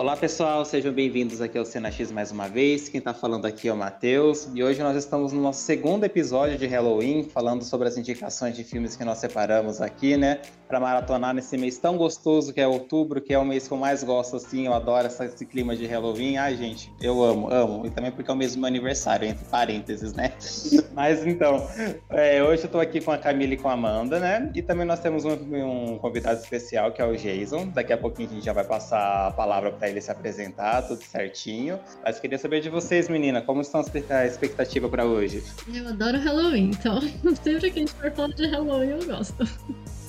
Olá pessoal, sejam bem-vindos aqui ao Cena X mais uma vez. Quem está falando aqui é o Matheus e hoje nós estamos no nosso segundo episódio de Halloween, falando sobre as indicações de filmes que nós separamos aqui, né, para maratonar nesse mês tão gostoso que é outubro, que é o mês que eu mais gosto, assim, eu adoro esse clima de Halloween. Ai, gente, eu amo, amo. E também porque é o mesmo aniversário, entre parênteses, né? Mas então, é, hoje eu estou aqui com a Camila e com a Amanda, né? E também nós temos um, um convidado especial que é o Jason. Daqui a pouquinho a gente já vai passar a palavra para ele se apresentar, tudo certinho. Mas queria saber de vocês, menina, como estão a expectativa para hoje? Eu adoro Halloween, então sempre que a gente for falar de Halloween eu gosto.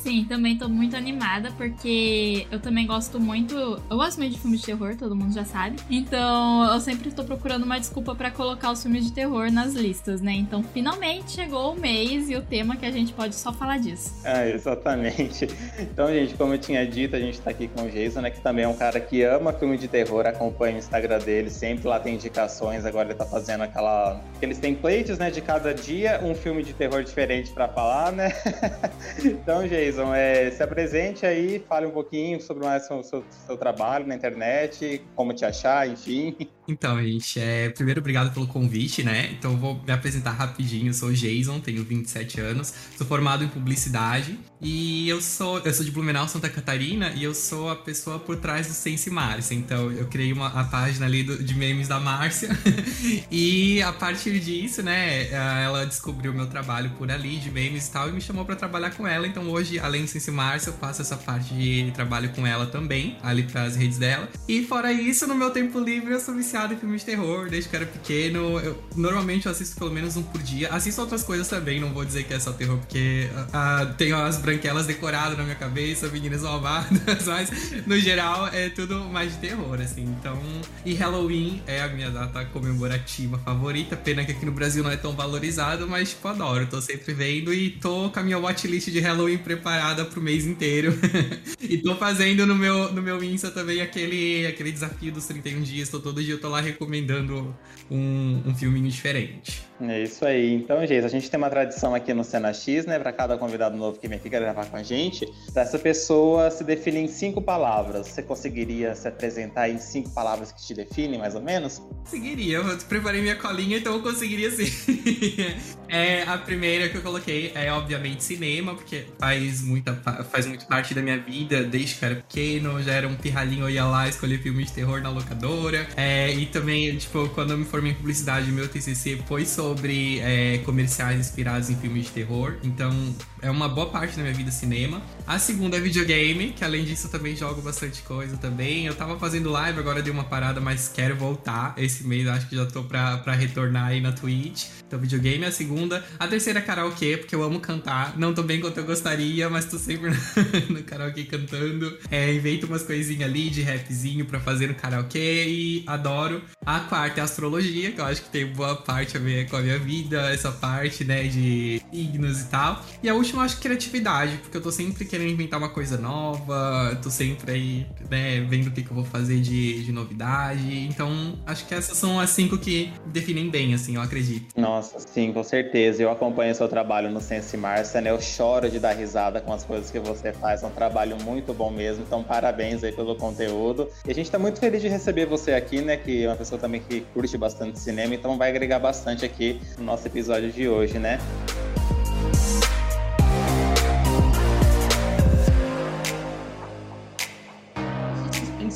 Sim, também tô muito animada, porque eu também gosto muito. Eu gosto muito de filmes de terror, todo mundo já sabe. Então, eu sempre tô procurando uma desculpa para colocar os filmes de terror nas listas, né? Então, finalmente chegou o mês e o tema que a gente pode só falar disso. Ah, exatamente. Então, gente, como eu tinha dito, a gente tá aqui com o Jason, né? Que também é um cara que ama filme de terror, acompanha o Instagram dele, sempre lá tem indicações. Agora ele tá fazendo aquela. aqueles templates, né? De cada dia, um filme de terror diferente para falar, né? então, Jason Jason, é, se apresente aí, fale um pouquinho sobre mais o seu, seu, trabalho na internet, como te achar, enfim. Então, gente, é, primeiro obrigado pelo convite, né? Então, vou me apresentar rapidinho. Eu sou Jason, tenho 27 anos, sou formado em publicidade e eu sou, eu sou de Blumenau, Santa Catarina, e eu sou a pessoa por trás do Sense Márcia. Então, eu criei uma, a página ali do, de memes da Márcia e a partir disso, né, ela descobriu meu trabalho por ali de memes e tal e me chamou para trabalhar com ela. Então, hoje além do Sense Márcia, eu faço essa parte de trabalho com ela também, ali pras redes dela. E fora isso, no meu tempo livre, eu sou viciado em filmes de terror, desde que eu era pequeno. Eu, normalmente eu assisto pelo menos um por dia. Assisto outras coisas também, não vou dizer que é só terror, porque uh, tenho as branquelas decoradas na minha cabeça, meninas malvadas, mas no geral é tudo mais de terror, assim. Então, e Halloween é a minha data comemorativa favorita. Pena que aqui no Brasil não é tão valorizado, mas tipo, adoro. Tô sempre vendo e tô com a minha watchlist de Halloween preparada pro mês inteiro. e tô fazendo no meu, no meu Insta também aquele, aquele desafio dos 31 dias. Tô, todo dia eu tô lá recomendando um, um filminho diferente. É isso aí. Então, gente, a gente tem uma tradição aqui no Cena X, né? Para cada convidado novo que vem aqui gravar com a gente, essa pessoa se definir em cinco palavras. Você conseguiria se apresentar em cinco palavras que te definem, mais ou menos? Conseguiria. Eu preparei minha colinha, então eu conseguiria sim. é, a primeira que eu coloquei é, obviamente, cinema, porque faz, muita, faz muito parte da minha vida desde que era pequeno. Já era um pirralhinho, eu ia lá escolher filmes de terror na locadora. É, e também, tipo, quando eu me formei em publicidade, meu TCC foi sobre sobre é, comerciais inspirados em filmes de terror. Então, é uma boa parte da minha vida cinema. A segunda é videogame, que além disso eu também jogo bastante coisa também. Eu tava fazendo live, agora dei uma parada, mas quero voltar. Esse mês acho que já tô pra, pra retornar aí na Twitch. Então, videogame é a segunda. A terceira é karaokê, porque eu amo cantar. Não tô bem quanto eu gostaria, mas tô sempre no karaokê cantando. É, invento umas coisinhas ali de rapzinho pra fazer no karaokê e adoro. A quarta é astrologia, que eu acho que tem boa parte a ver com a minha vida, essa parte, né, de signos e tal. E a última, eu acho, criatividade, porque eu tô sempre querendo inventar uma coisa nova, tô sempre aí, né, vendo o que, que eu vou fazer de, de novidade. Então, acho que essas são as cinco que definem bem, assim, eu acredito. Nossa, sim, com certeza. Eu acompanho seu trabalho no Sense Marcia, né? Eu choro de dar risada com as coisas que você faz. É um trabalho muito bom mesmo. Então, parabéns aí pelo conteúdo. E a gente tá muito feliz de receber você aqui, né? Que é uma pessoa também que curte bastante cinema, então vai agregar bastante aqui no nosso episódio de hoje, né?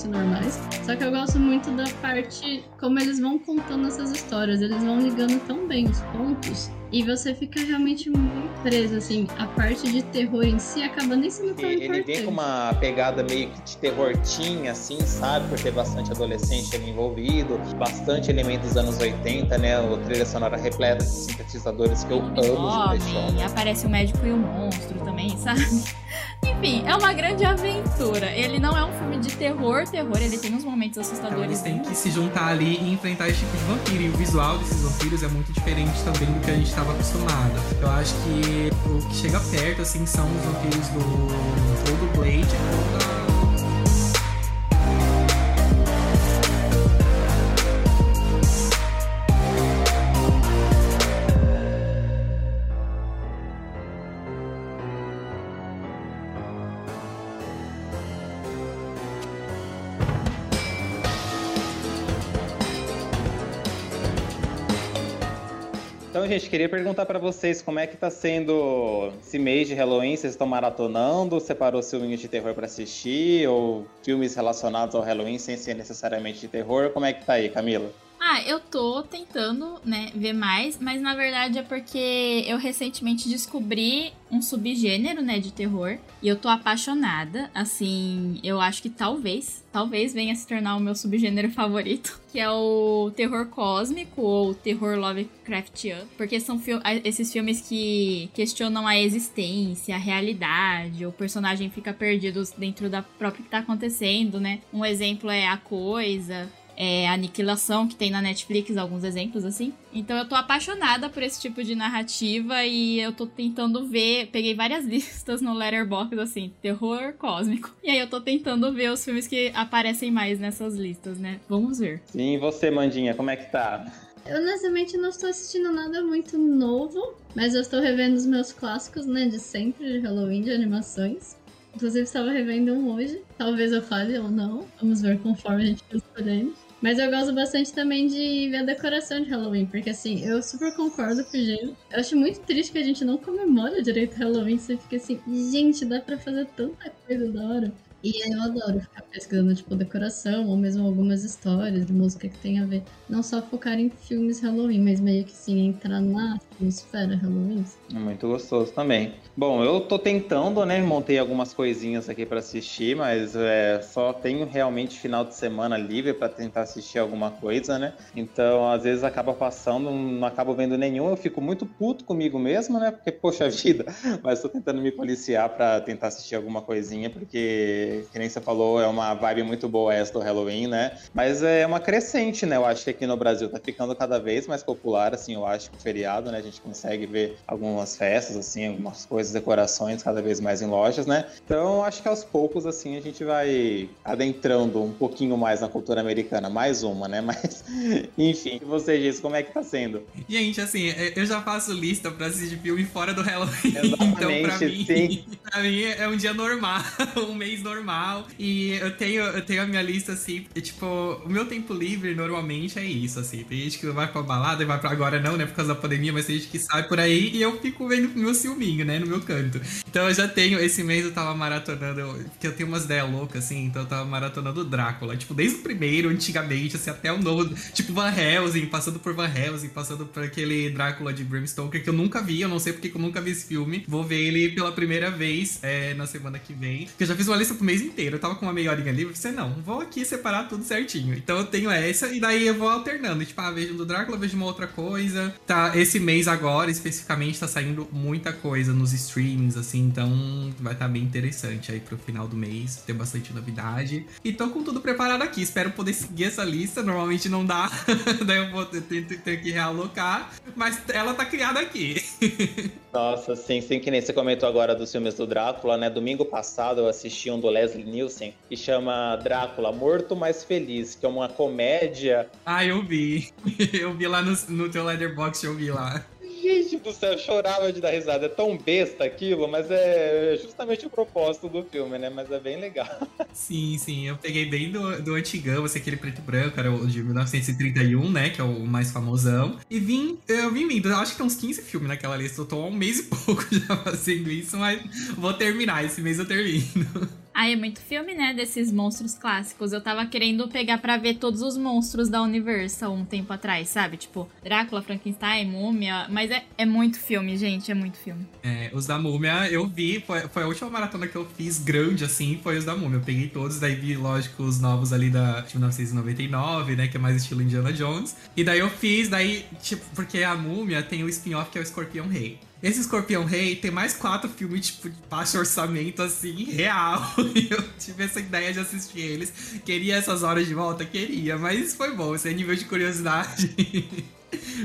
Normais. Só que eu gosto muito da parte como eles vão contando essas histórias. Eles vão ligando tão bem os pontos e você fica realmente muito preso, assim. A parte de terror em si acaba nem sendo tão ele importante. Ele vem com uma pegada meio que de terror teen, assim, sabe? Por ter bastante adolescente ali envolvido, bastante elementos dos anos 80, né? O trilha sonora repleta de sintetizadores que eu amo de Aparece o médico e o monstro também, sabe? Enfim, é uma grande aventura. Ele não é um filme de terror, terror, ele tem uns momentos assustadores. Então eles têm que se juntar ali e enfrentar esse tipo de vampiro. E o visual desses vampiros é muito diferente também do que a gente estava acostumado. Eu acho que o que chega perto, assim, são os vampiros do, ou do Blade ou da Então, gente, queria perguntar para vocês como é que tá sendo esse mês de Halloween. Vocês estão maratonando? Separou filminhos de terror para assistir? Ou filmes relacionados ao Halloween sem ser necessariamente de terror? Como é que tá aí, Camila? Ah, eu tô tentando, né, ver mais, mas na verdade é porque eu recentemente descobri um subgênero, né, de terror, e eu tô apaixonada. Assim, eu acho que talvez, talvez venha se tornar o meu subgênero favorito, que é o terror cósmico ou terror Lovecraftiano, porque são esses filmes que questionam a existência, a realidade, o personagem fica perdido dentro da própria que tá acontecendo, né? Um exemplo é A Coisa, é, Aniquilação, que tem na Netflix, alguns exemplos assim. Então eu tô apaixonada por esse tipo de narrativa e eu tô tentando ver. Peguei várias listas no Letterboxd, assim, terror cósmico. E aí eu tô tentando ver os filmes que aparecem mais nessas listas, né? Vamos ver. Sim, e você, Mandinha, como é que tá? Eu honestamente não estou assistindo nada muito novo, mas eu estou revendo os meus clássicos, né, de sempre, de Halloween, de animações. Inclusive estava revendo um hoje. Talvez eu fale ou não. Vamos ver conforme a gente for escolhendo. Mas eu gosto bastante também de ver a decoração de Halloween, porque assim, eu super concordo com o Gino. Eu acho muito triste que a gente não comemora direito Halloween. Você fica assim, gente, dá pra fazer tanta coisa da hora. E eu adoro ficar pesquisando, tipo, decoração, ou mesmo algumas histórias de música que tem a ver. Não só focar em filmes Halloween, mas meio que sim, entrar na atmosfera Halloween. Muito gostoso também. Bom, eu tô tentando, né? Montei algumas coisinhas aqui para assistir, mas é, só tenho realmente final de semana livre para tentar assistir alguma coisa, né? Então, às vezes acaba passando, não acabo vendo nenhum, eu fico muito puto comigo mesmo, né? Porque, poxa vida, mas tô tentando me policiar para tentar assistir alguma coisinha, porque, que nem você falou, é uma vibe muito boa essa do Halloween, né? Mas é uma crescente, né? Eu acho que aqui no Brasil tá ficando cada vez mais popular, assim, eu acho que o feriado, né? A gente consegue ver algumas festas, assim, algumas coisas, decorações cada vez mais em lojas, né? Então, acho que aos poucos, assim, a gente vai adentrando um pouquinho mais na cultura americana. Mais uma, né? Mas, enfim, você diz, como é que tá sendo? Gente, assim, eu já faço lista pra assistir filme fora do Halloween. então, pra mim, sim. pra mim é um dia normal, um mês normal. E eu tenho, eu tenho a minha lista, assim, e, tipo, o meu tempo livre normalmente é isso, assim. Tem gente que vai pra balada e vai pra agora não, né? Por causa da pandemia, mas tem gente que sai por aí e eu fico vendo meu filminho, né? No meu canto. Então eu já tenho, esse mês eu tava maratonando, porque eu tenho umas ideias loucas, assim, então eu tava maratonando Drácula. Tipo, desde o primeiro, antigamente, assim, até o novo. Tipo, Van Helsing, passando por Van Helsing, passando por aquele Drácula de Bram Stoker, que eu nunca vi, eu não sei porque eu nunca vi esse filme. Vou ver ele pela primeira vez é, na semana que vem. Porque eu já fiz uma lista pro mês inteiro. Eu tava com uma meia horinha livre, você não, vou aqui separar tudo certinho. Então eu tenho essa, e daí eu vou alternando. Tipo, ah, vejo do Drácula, vejo uma outra coisa. Tá, esse mês agora, especificamente, tá saindo muita coisa nos streamings, assim, então vai estar tá bem interessante aí pro final do mês, ter bastante novidade. E tô com tudo preparado aqui, espero poder seguir essa lista, normalmente não dá, daí eu vou ter, ter, que realocar, mas ela tá criada aqui. Nossa, sim, sim, que nem você comentou agora dos filmes do Drácula, né? Domingo passado eu assisti um do Leslie Nielsen que chama Drácula Morto Mais Feliz, que é uma comédia. Ah, eu vi. Eu vi lá no, no teu Letterboxd, eu vi lá. Gente do céu, eu chorava de dar risada. É tão besta aquilo, mas é justamente o propósito do filme, né? Mas é bem legal. Sim, sim. Eu peguei bem do, do antigão, assim, aquele preto e branco, era o de 1931, né? Que é o mais famosão. E vim, eu vim vindo. Eu acho que tem uns 15 filmes naquela lista. Eu tô há um mês e pouco já fazendo isso, mas vou terminar. Esse mês eu termino. Ah, é muito filme, né, desses monstros clássicos. Eu tava querendo pegar para ver todos os monstros da Universal um tempo atrás, sabe? Tipo, Drácula, Frankenstein, Múmia. Mas é, é muito filme, gente, é muito filme. É, os da Múmia eu vi, foi, foi a última maratona que eu fiz grande, assim, foi os da Múmia. Eu peguei todos, daí vi, lógico, os novos ali da de 1999, né, que é mais estilo Indiana Jones. E daí eu fiz, daí, tipo, porque a Múmia tem o spin-off que é o Escorpião Rei. Esse Escorpião Rei tem mais quatro filmes, tipo, de baixo orçamento, assim, real. Eu tive essa ideia de assistir eles. Queria essas horas de volta? Queria, mas foi bom. Esse é nível de curiosidade.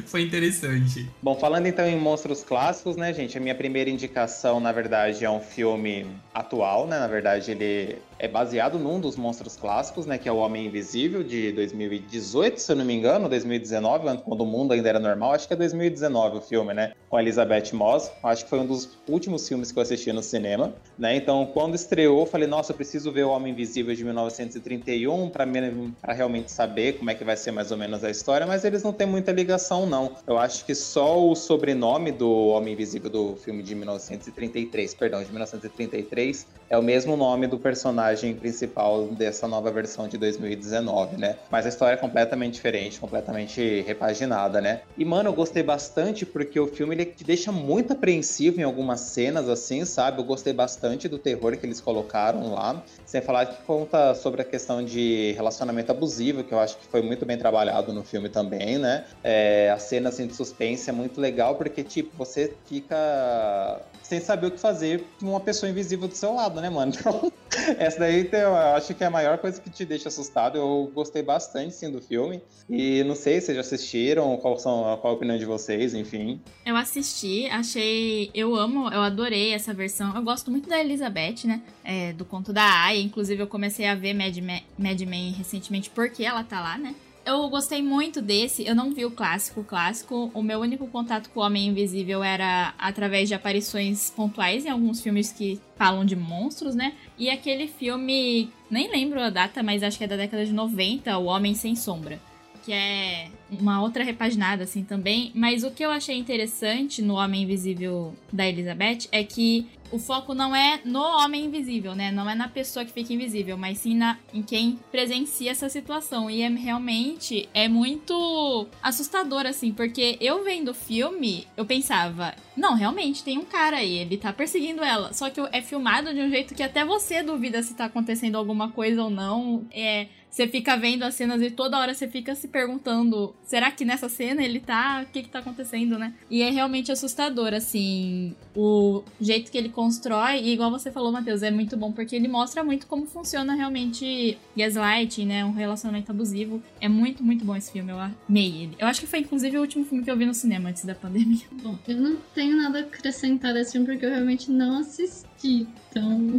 Foi interessante. Bom, falando então em monstros clássicos, né, gente? A minha primeira indicação, na verdade, é um filme atual, né? Na verdade, ele é baseado num dos monstros clássicos, né, que é o Homem Invisível de 2018, se eu não me engano, 2019, quando o mundo ainda era normal, acho que é 2019 o filme, né, com a Elizabeth Moss. Acho que foi um dos últimos filmes que eu assisti no cinema, né? Então, quando estreou, falei, nossa, eu preciso ver o Homem Invisível de 1931 para realmente saber como é que vai ser mais ou menos a história, mas eles não têm muita ligação não. Eu acho que só o sobrenome do Homem Invisível do filme de 1933, perdão, de 1933, é o mesmo nome do personagem principal dessa nova versão de 2019, né? Mas a história é completamente diferente, completamente repaginada, né? E mano, eu gostei bastante porque o filme ele te deixa muito apreensivo em algumas cenas assim, sabe? Eu gostei bastante do terror que eles colocaram lá, sem falar que conta sobre a questão de relacionamento abusivo, que eu acho que foi muito bem trabalhado no filme também, né? É, a cena assim, de suspense é muito legal porque tipo você fica sem saber o que fazer com uma pessoa invisível do seu lado, né, mano? Então, essa daí eu acho que é a maior coisa que te deixa assustado. Eu gostei bastante, sim, do filme. E não sei se já assistiram, qual, são, qual a opinião de vocês, enfim. Eu assisti, achei. Eu amo, eu adorei essa versão. Eu gosto muito da Elizabeth, né? É, do conto da Aya. Inclusive, eu comecei a ver Mad Mad Men recentemente porque ela tá lá, né? Eu gostei muito desse. Eu não vi o clássico. O clássico, o meu único contato com o Homem Invisível era através de aparições pontuais em alguns filmes que falam de monstros, né? E aquele filme, nem lembro a data, mas acho que é da década de 90, O Homem Sem Sombra. Que é uma outra repaginada, assim, também. Mas o que eu achei interessante no Homem Invisível da Elizabeth é que o foco não é no homem invisível, né? Não é na pessoa que fica invisível, mas sim na, em quem presencia essa situação. E é realmente é muito assustador, assim, porque eu vendo o filme, eu pensava, não, realmente tem um cara aí, ele tá perseguindo ela. Só que é filmado de um jeito que até você duvida se tá acontecendo alguma coisa ou não. É, você fica vendo as cenas e toda hora você fica se perguntando: será que nessa cena ele tá? O que que tá acontecendo, né? E é realmente assustador, assim, o jeito que ele constrói. E igual você falou, Matheus, é muito bom porque ele mostra muito como funciona realmente gaslighting, né? Um relacionamento abusivo. É muito, muito bom esse filme. Eu amei ele. Eu acho que foi, inclusive, o último filme que eu vi no cinema antes da pandemia. Bom, eu não tenho nada a acrescentar desse filme porque eu realmente não assisti. Então,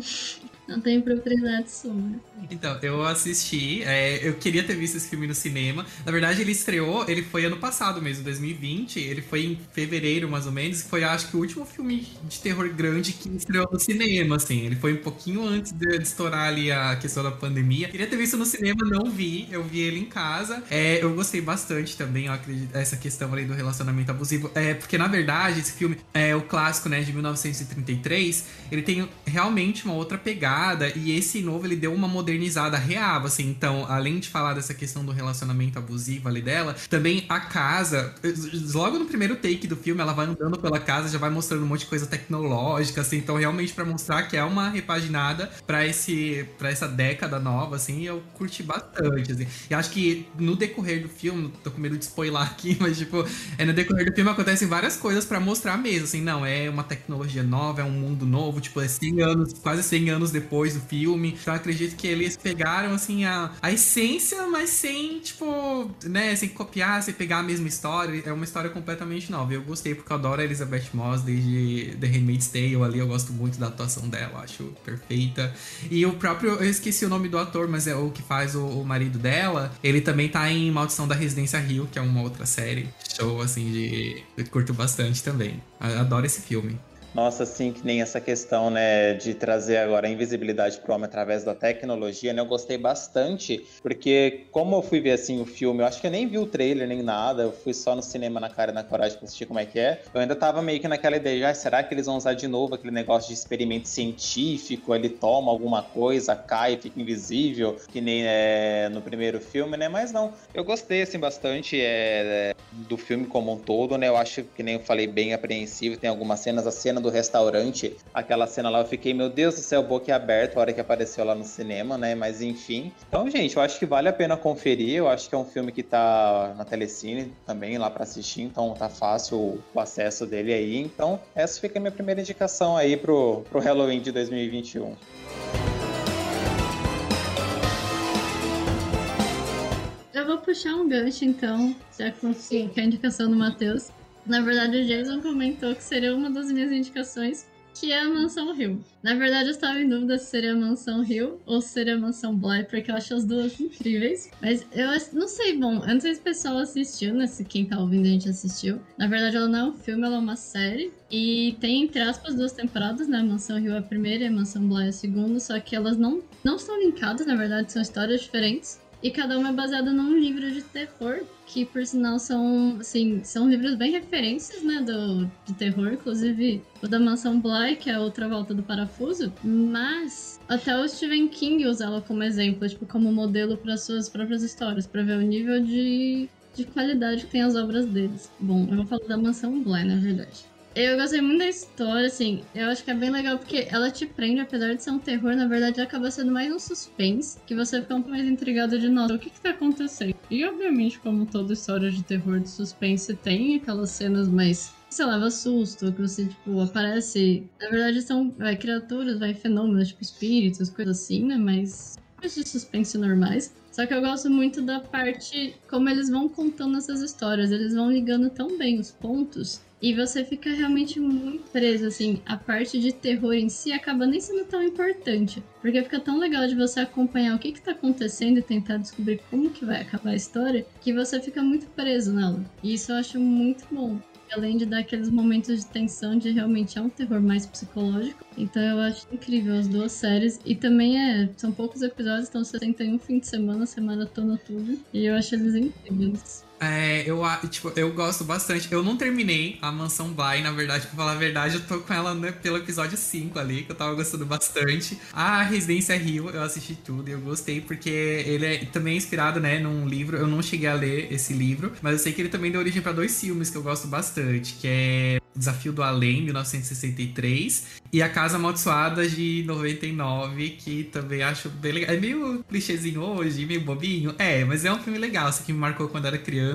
não tenho propriedade sobre. Então, eu assisti, é, eu queria ter visto esse filme no cinema. Na verdade, ele estreou, ele foi ano passado mesmo, 2020. Ele foi em fevereiro, mais ou menos. Foi, acho que, o último filme de terror grande que estreou no cinema, assim. Ele foi um pouquinho antes de, de estourar ali a questão da pandemia. Queria ter visto no cinema, não vi. Eu vi ele em casa. É, eu gostei bastante também, eu acredito, essa questão ali do relacionamento abusivo. É, porque, na verdade, esse filme é o clássico, né, de 1933. Ele tem realmente uma outra pegada. E esse novo, ele deu uma modernizada real, assim. Então, além de falar dessa questão do relacionamento abusivo ali dela, também a casa, logo no primeiro take do filme, ela vai andando pela casa, já vai mostrando um monte de coisa tecnológica, assim. Então, realmente para mostrar que é uma repaginada para esse para essa década nova, assim, eu curti bastante, assim. E acho que no decorrer do filme, tô com medo de spoiler aqui, mas tipo, é no decorrer do filme acontecem várias coisas para mostrar mesmo, assim, não, é uma tecnologia nova, é um mundo novo, tipo, é 100 anos, quase 100 anos depois do filme. Então, acredito que ele eles pegaram, assim, a, a essência, mas sem, tipo, né, sem copiar, sem pegar a mesma história. É uma história completamente nova. Eu gostei porque eu adoro a Elizabeth Moss desde The Handmaid's Tale ali. Eu gosto muito da atuação dela, acho perfeita. E o próprio, eu esqueci o nome do ator, mas é o que faz o, o marido dela. Ele também tá em Maldição da Residência Rio, que é uma outra série. Show, assim, de. Eu curto bastante também. Adoro esse filme. Nossa, assim, que nem essa questão, né, de trazer agora a invisibilidade para o homem através da tecnologia, né, eu gostei bastante, porque como eu fui ver, assim, o filme, eu acho que eu nem vi o trailer nem nada, eu fui só no cinema na cara e na coragem para assistir como é que é, eu ainda tava meio que naquela ideia, ah, será que eles vão usar de novo aquele negócio de experimento científico, ele toma alguma coisa, cai, fica invisível, que nem é, no primeiro filme, né, mas não, eu gostei, assim, bastante é, do filme como um todo, né, eu acho que nem eu falei, bem apreensivo, tem algumas cenas, a cena do restaurante, aquela cena lá, eu fiquei, meu Deus do céu, boca aberta a hora que apareceu lá no cinema, né? Mas enfim. Então, gente, eu acho que vale a pena conferir. Eu acho que é um filme que tá na Telecine também lá para assistir, então tá fácil o acesso dele aí. Então, essa fica a minha primeira indicação aí pro, pro Halloween de 2021. Puxar um gancho, então, já que a indicação do Matheus. Na verdade, o Jason comentou que seria uma das minhas indicações que é a Mansão Hill. Na verdade, eu estava em dúvida se seria a Mansão Hill ou se seria a Mansão Bly, porque eu acho as duas incríveis. Mas eu não sei, bom, eu não sei se o pessoal assistiu, né? Se quem tá ouvindo a gente assistiu. Na verdade, ela não é um filme, ela é uma série. E tem, entre aspas, duas temporadas, né? A Mansão Hill é a primeira e a Mansão Bly é a segunda, só que elas não, não estão linkadas, na verdade, são histórias diferentes. E cada uma é baseada num livro de terror, que por sinal são, assim, são livros bem referências, né, do, de terror, inclusive o da Mansão Bly, que é outra volta do parafuso, mas até o Stephen King usa ela como exemplo, tipo, como modelo para suas próprias histórias, para ver o nível de, de qualidade que tem as obras deles. Bom, eu vou falar da Mansão Bly, na verdade. Eu gostei muito da história, assim. Eu acho que é bem legal porque ela te prende, apesar de ser um terror, na verdade acaba sendo mais um suspense, que você fica um pouco mais intrigado de, nossa, o que que tá acontecendo? E obviamente, como toda história de terror de suspense, tem aquelas cenas mais você leva susto, que você, tipo, aparece. Na verdade, são vai, criaturas, vai, fenômenos, tipo espíritos, coisas assim, né? Mas coisas de suspense normais. Só que eu gosto muito da parte como eles vão contando essas histórias. Eles vão ligando tão bem os pontos e você fica realmente muito preso, assim. A parte de terror em si acaba nem sendo tão importante. Porque fica tão legal de você acompanhar o que, que tá acontecendo e tentar descobrir como que vai acabar a história, que você fica muito preso nela. E isso eu acho muito bom além de dar aqueles momentos de tensão de realmente é um terror mais psicológico. Então eu acho incrível as duas séries. E também é, são poucos episódios, então você tem um fim de semana, semana toda tudo. E eu acho eles incríveis. É, eu, tipo, eu gosto bastante. Eu não terminei a Mansão Bly, na verdade, pra falar a verdade, eu tô com ela né, pelo episódio 5 ali, que eu tava gostando bastante. A Residência Rio, eu assisti tudo e eu gostei, porque ele é também inspirado, né, num livro. Eu não cheguei a ler esse livro, mas eu sei que ele também deu origem para dois filmes que eu gosto bastante, que é Desafio do Além, 1963, e A Casa Amaldiçoada de 99, que também acho bem legal. É meio clichêzinho hoje, meio bobinho. É, mas é um filme legal, isso que me marcou quando era criança.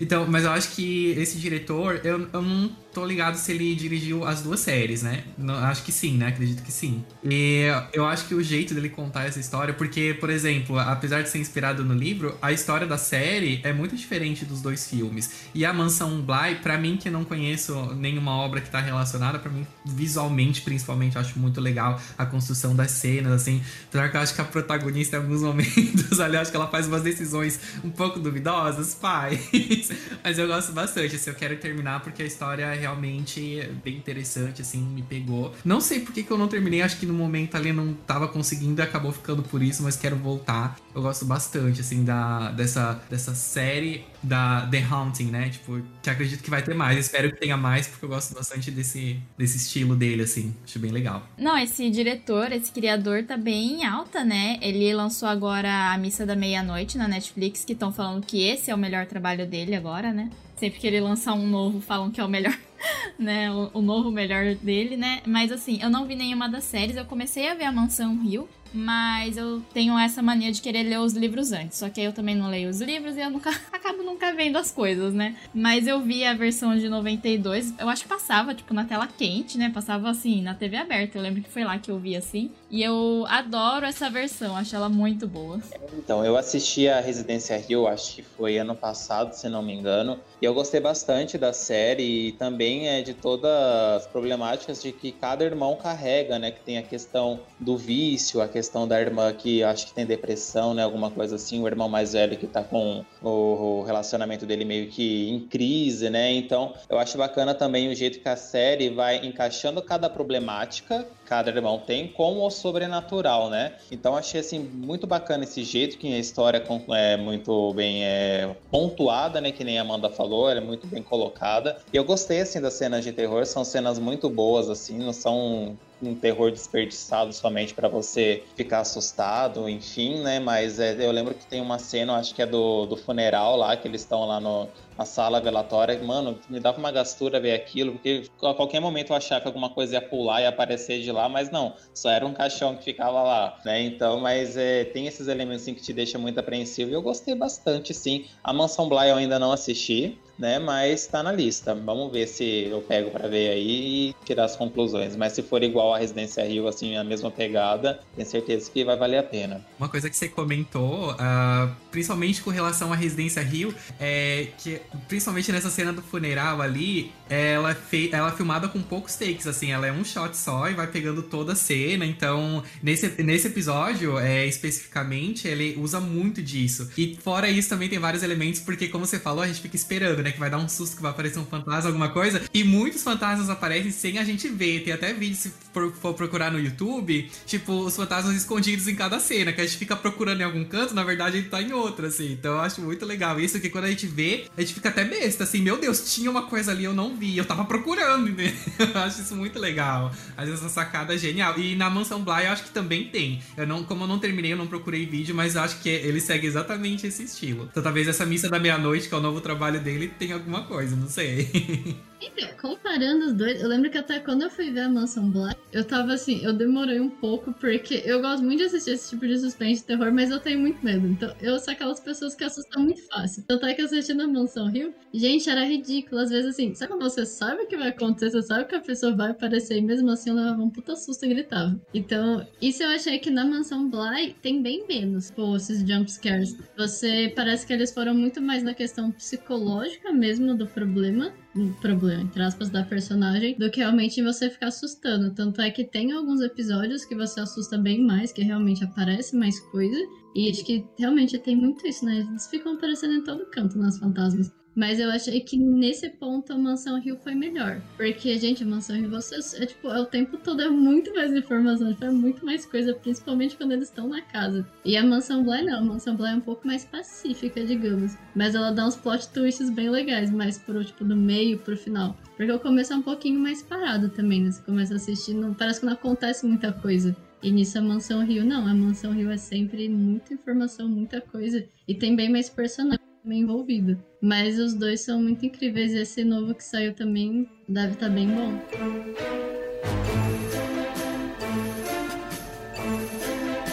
Então, mas eu acho que esse diretor, eu, eu não tô ligado se ele dirigiu as duas séries, né? Acho que sim, né? Acredito que sim. E eu acho que o jeito dele contar essa história, porque, por exemplo, apesar de ser inspirado no livro, a história da série é muito diferente dos dois filmes. E a Mansão Bly, para mim que não conheço nenhuma obra que tá relacionada, para mim, visualmente, principalmente, acho muito legal a construção das cenas, assim. Apesar que eu acho que a protagonista, em alguns momentos, ali, eu acho que ela faz umas decisões um pouco duvidosas, pai. Mas eu gosto bastante, assim, eu quero terminar porque a história realmente bem interessante, assim, me pegou. Não sei por que, que eu não terminei, acho que no momento ali não tava conseguindo acabou ficando por isso, mas quero voltar. Eu gosto bastante, assim, da, dessa, dessa série da The Haunting, né? Tipo, que acredito que vai ter mais. Espero que tenha mais, porque eu gosto bastante desse, desse estilo dele, assim. Acho bem legal. Não, esse diretor, esse criador tá bem alta, né? Ele lançou agora a Missa da Meia-Noite na Netflix, que estão falando que esse é o melhor trabalho dele agora, né? Sempre que ele lançar um novo, falam que é o melhor, né? O, o, novo melhor dele, né? Mas assim, eu não vi nenhuma das séries. Eu comecei a ver a Mansão Rio, mas eu tenho essa mania de querer ler os livros antes. Só que eu também não leio os livros e eu nunca acabo nunca vendo as coisas, né? Mas eu vi a versão de 92. Eu acho que passava, tipo, na tela quente, né? Passava assim, na TV aberta. Eu lembro que foi lá que eu vi assim. E eu adoro essa versão, acho ela muito boa. Então, eu assisti a Residência Rio, acho que foi ano passado, se não me engano. E eu gostei bastante da série e também é de todas as problemáticas de que cada irmão carrega, né? Que tem a questão do vício, a questão da irmã que acho que tem depressão, né? Alguma coisa assim. O irmão mais velho que tá com o relacionamento dele meio que em crise, né? Então, eu acho bacana também o jeito que a série vai encaixando cada problemática cada irmão tem com o sobrenatural, né? Então achei assim muito bacana esse jeito que a história é muito bem é, pontuada, né? Que nem a Amanda falou, ela é muito bem colocada. E eu gostei assim das cenas de terror, são cenas muito boas assim, não são um terror desperdiçado somente para você ficar assustado, enfim, né? Mas é, eu lembro que tem uma cena, acho que é do, do funeral lá, que eles estão lá no, na sala velatória. Mano, me dava uma gastura ver aquilo, porque a qualquer momento eu achava que alguma coisa ia pular e aparecer de lá, mas não, só era um caixão que ficava lá, né? Então, mas é, tem esses elementos assim, que te deixam muito apreensivo e eu gostei bastante, sim. A Mansão Bly eu ainda não assisti, né? Mas tá na lista. Vamos ver se eu pego para ver aí e tirar as conclusões. Mas se for igual a Residência Rio, assim, a mesma pegada, tenho certeza que vai valer a pena. Uma coisa que você comentou, uh, principalmente com relação à Residência Rio, é que, principalmente nessa cena do funeral ali, ela, ela é filmada com poucos takes, assim, ela é um shot só e vai pegando toda a cena. Então, nesse, nesse episódio, é, especificamente, ele usa muito disso. E fora isso, também tem vários elementos, porque, como você falou, a gente fica esperando, né? Que vai dar um susto, que vai aparecer um fantasma, alguma coisa. E muitos fantasmas aparecem sem a gente ver. Tem até vídeo, se for, procurar no YouTube, tipo, os fantasmas escondidos em cada cena, que a gente fica procurando em algum canto, na verdade ele tá em outro, assim. Então eu acho muito legal isso, que quando a gente vê, a gente fica até besta, assim, meu Deus, tinha uma coisa ali, eu não vi, eu tava procurando, né? eu acho isso muito legal. Vezes essa sacada é genial. E na Mansão Bly eu acho que também tem. Eu não, como eu não terminei, eu não procurei vídeo, mas eu acho que ele segue exatamente esse estilo. Então talvez essa missa da meia-noite, que é o novo trabalho dele, tenha alguma coisa, não sei. Então, comparando os dois, eu lembro que até quando eu fui ver a Mansão Black, eu tava assim, eu demorei um pouco, porque eu gosto muito de assistir esse tipo de suspense e terror, mas eu tenho muito medo. Então, eu sou aquelas pessoas que assustam muito fácil. Tanto é que assistindo a Mansão Rio, gente, era ridículo. Às vezes, assim, sabe quando você sabe o que vai acontecer, você sabe que a pessoa vai aparecer, e mesmo assim eu levava um puta susto e gritava. Então, isso eu achei que na Mansão Bly tem bem menos, pô, esses jumpscares. Você, parece que eles foram muito mais na questão psicológica mesmo do problema, um problema, entre aspas, da personagem, do que realmente você ficar assustando. Tanto é que tem alguns episódios que você assusta bem mais, que realmente aparece mais coisa. E acho que realmente tem muito isso, né? Eles ficam aparecendo em todo canto nas fantasmas. Mas eu achei que nesse ponto a Mansão Rio foi melhor. Porque, gente, a Mansão Rio, você, é tipo, é, o tempo todo é muito mais informação, tipo, é muito mais coisa, principalmente quando eles estão na casa. E a Mansão Bly não, a Mansão Bly é um pouco mais pacífica, digamos. Mas ela dá uns plot twists bem legais, mais pro, tipo, do meio pro final. Porque o começo é um pouquinho mais parado também, né? Você começa assistindo, parece que não acontece muita coisa. E nisso a Mansão Rio não, a Mansão Rio é sempre muita informação, muita coisa. E tem bem mais personagens também envolvido. Mas os dois são muito incríveis. E esse novo que saiu também deve estar tá bem bom.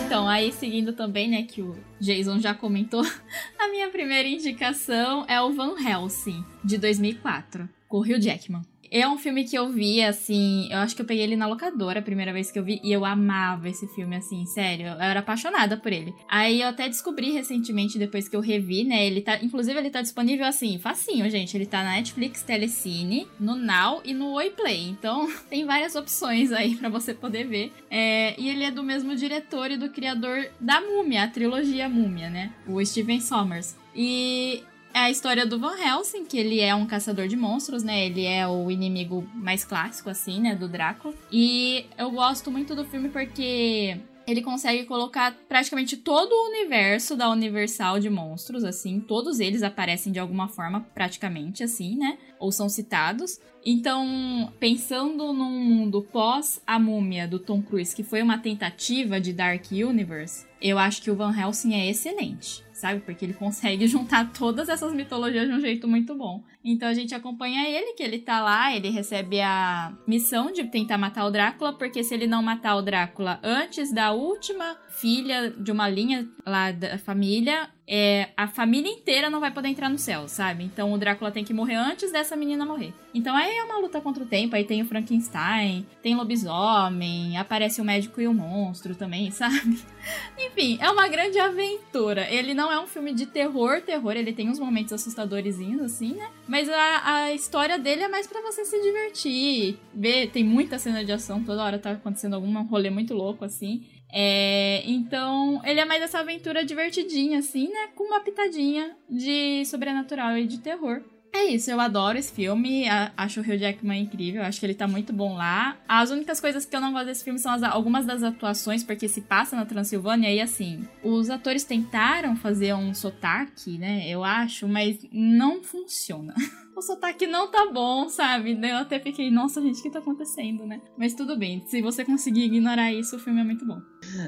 Então, aí seguindo também, né, que o Jason já comentou, a minha primeira indicação é o Van Helsing, de 2004, com o Hugh Jackman. É um filme que eu vi, assim. Eu acho que eu peguei ele na locadora a primeira vez que eu vi. E eu amava esse filme, assim, sério. Eu era apaixonada por ele. Aí eu até descobri recentemente, depois que eu revi, né? Ele tá. Inclusive, ele tá disponível assim, facinho, gente. Ele tá na Netflix, Telecine, no Now e no Oi Play. Então, tem várias opções aí para você poder ver. É, e ele é do mesmo diretor e do criador da Múmia, a trilogia Múmia, né? O Steven Sommers. E é a história do Van Helsing, que ele é um caçador de monstros, né? Ele é o inimigo mais clássico, assim, né? Do Drácula. E eu gosto muito do filme porque ele consegue colocar praticamente todo o universo da Universal de monstros, assim, todos eles aparecem de alguma forma, praticamente, assim, né? Ou são citados. Então, pensando num mundo pós a múmia do Tom Cruise, que foi uma tentativa de Dark Universe, eu acho que o Van Helsing é excelente sabe? Porque ele consegue juntar todas essas mitologias de um jeito muito bom. Então a gente acompanha ele, que ele tá lá, ele recebe a missão de tentar matar o Drácula, porque se ele não matar o Drácula antes da última filha de uma linha lá da família, é, a família inteira não vai poder entrar no céu, sabe? Então o Drácula tem que morrer antes dessa menina morrer. Então aí é uma luta contra o tempo, aí tem o Frankenstein, tem lobisomem, aparece o médico e o monstro também, sabe? Enfim, é uma grande aventura. Ele não é um filme de terror, terror, ele tem uns momentos assustadores assim, né? Mas a, a história dele é mais para você se divertir, ver, tem muita cena de ação, toda hora tá acontecendo algum rolê muito louco assim. É, então, ele é mais essa aventura divertidinha, assim, né? Com uma pitadinha de sobrenatural e de terror. É isso, eu adoro esse filme, acho o Hugh Jackman incrível, acho que ele tá muito bom lá. As únicas coisas que eu não gosto desse filme são as, algumas das atuações, porque se passa na Transilvânia e assim, os atores tentaram fazer um sotaque, né, eu acho, mas não funciona. o sotaque não tá bom, sabe? Eu até fiquei, nossa, gente, o que tá acontecendo, né? Mas tudo bem, se você conseguir ignorar isso, o filme é muito bom.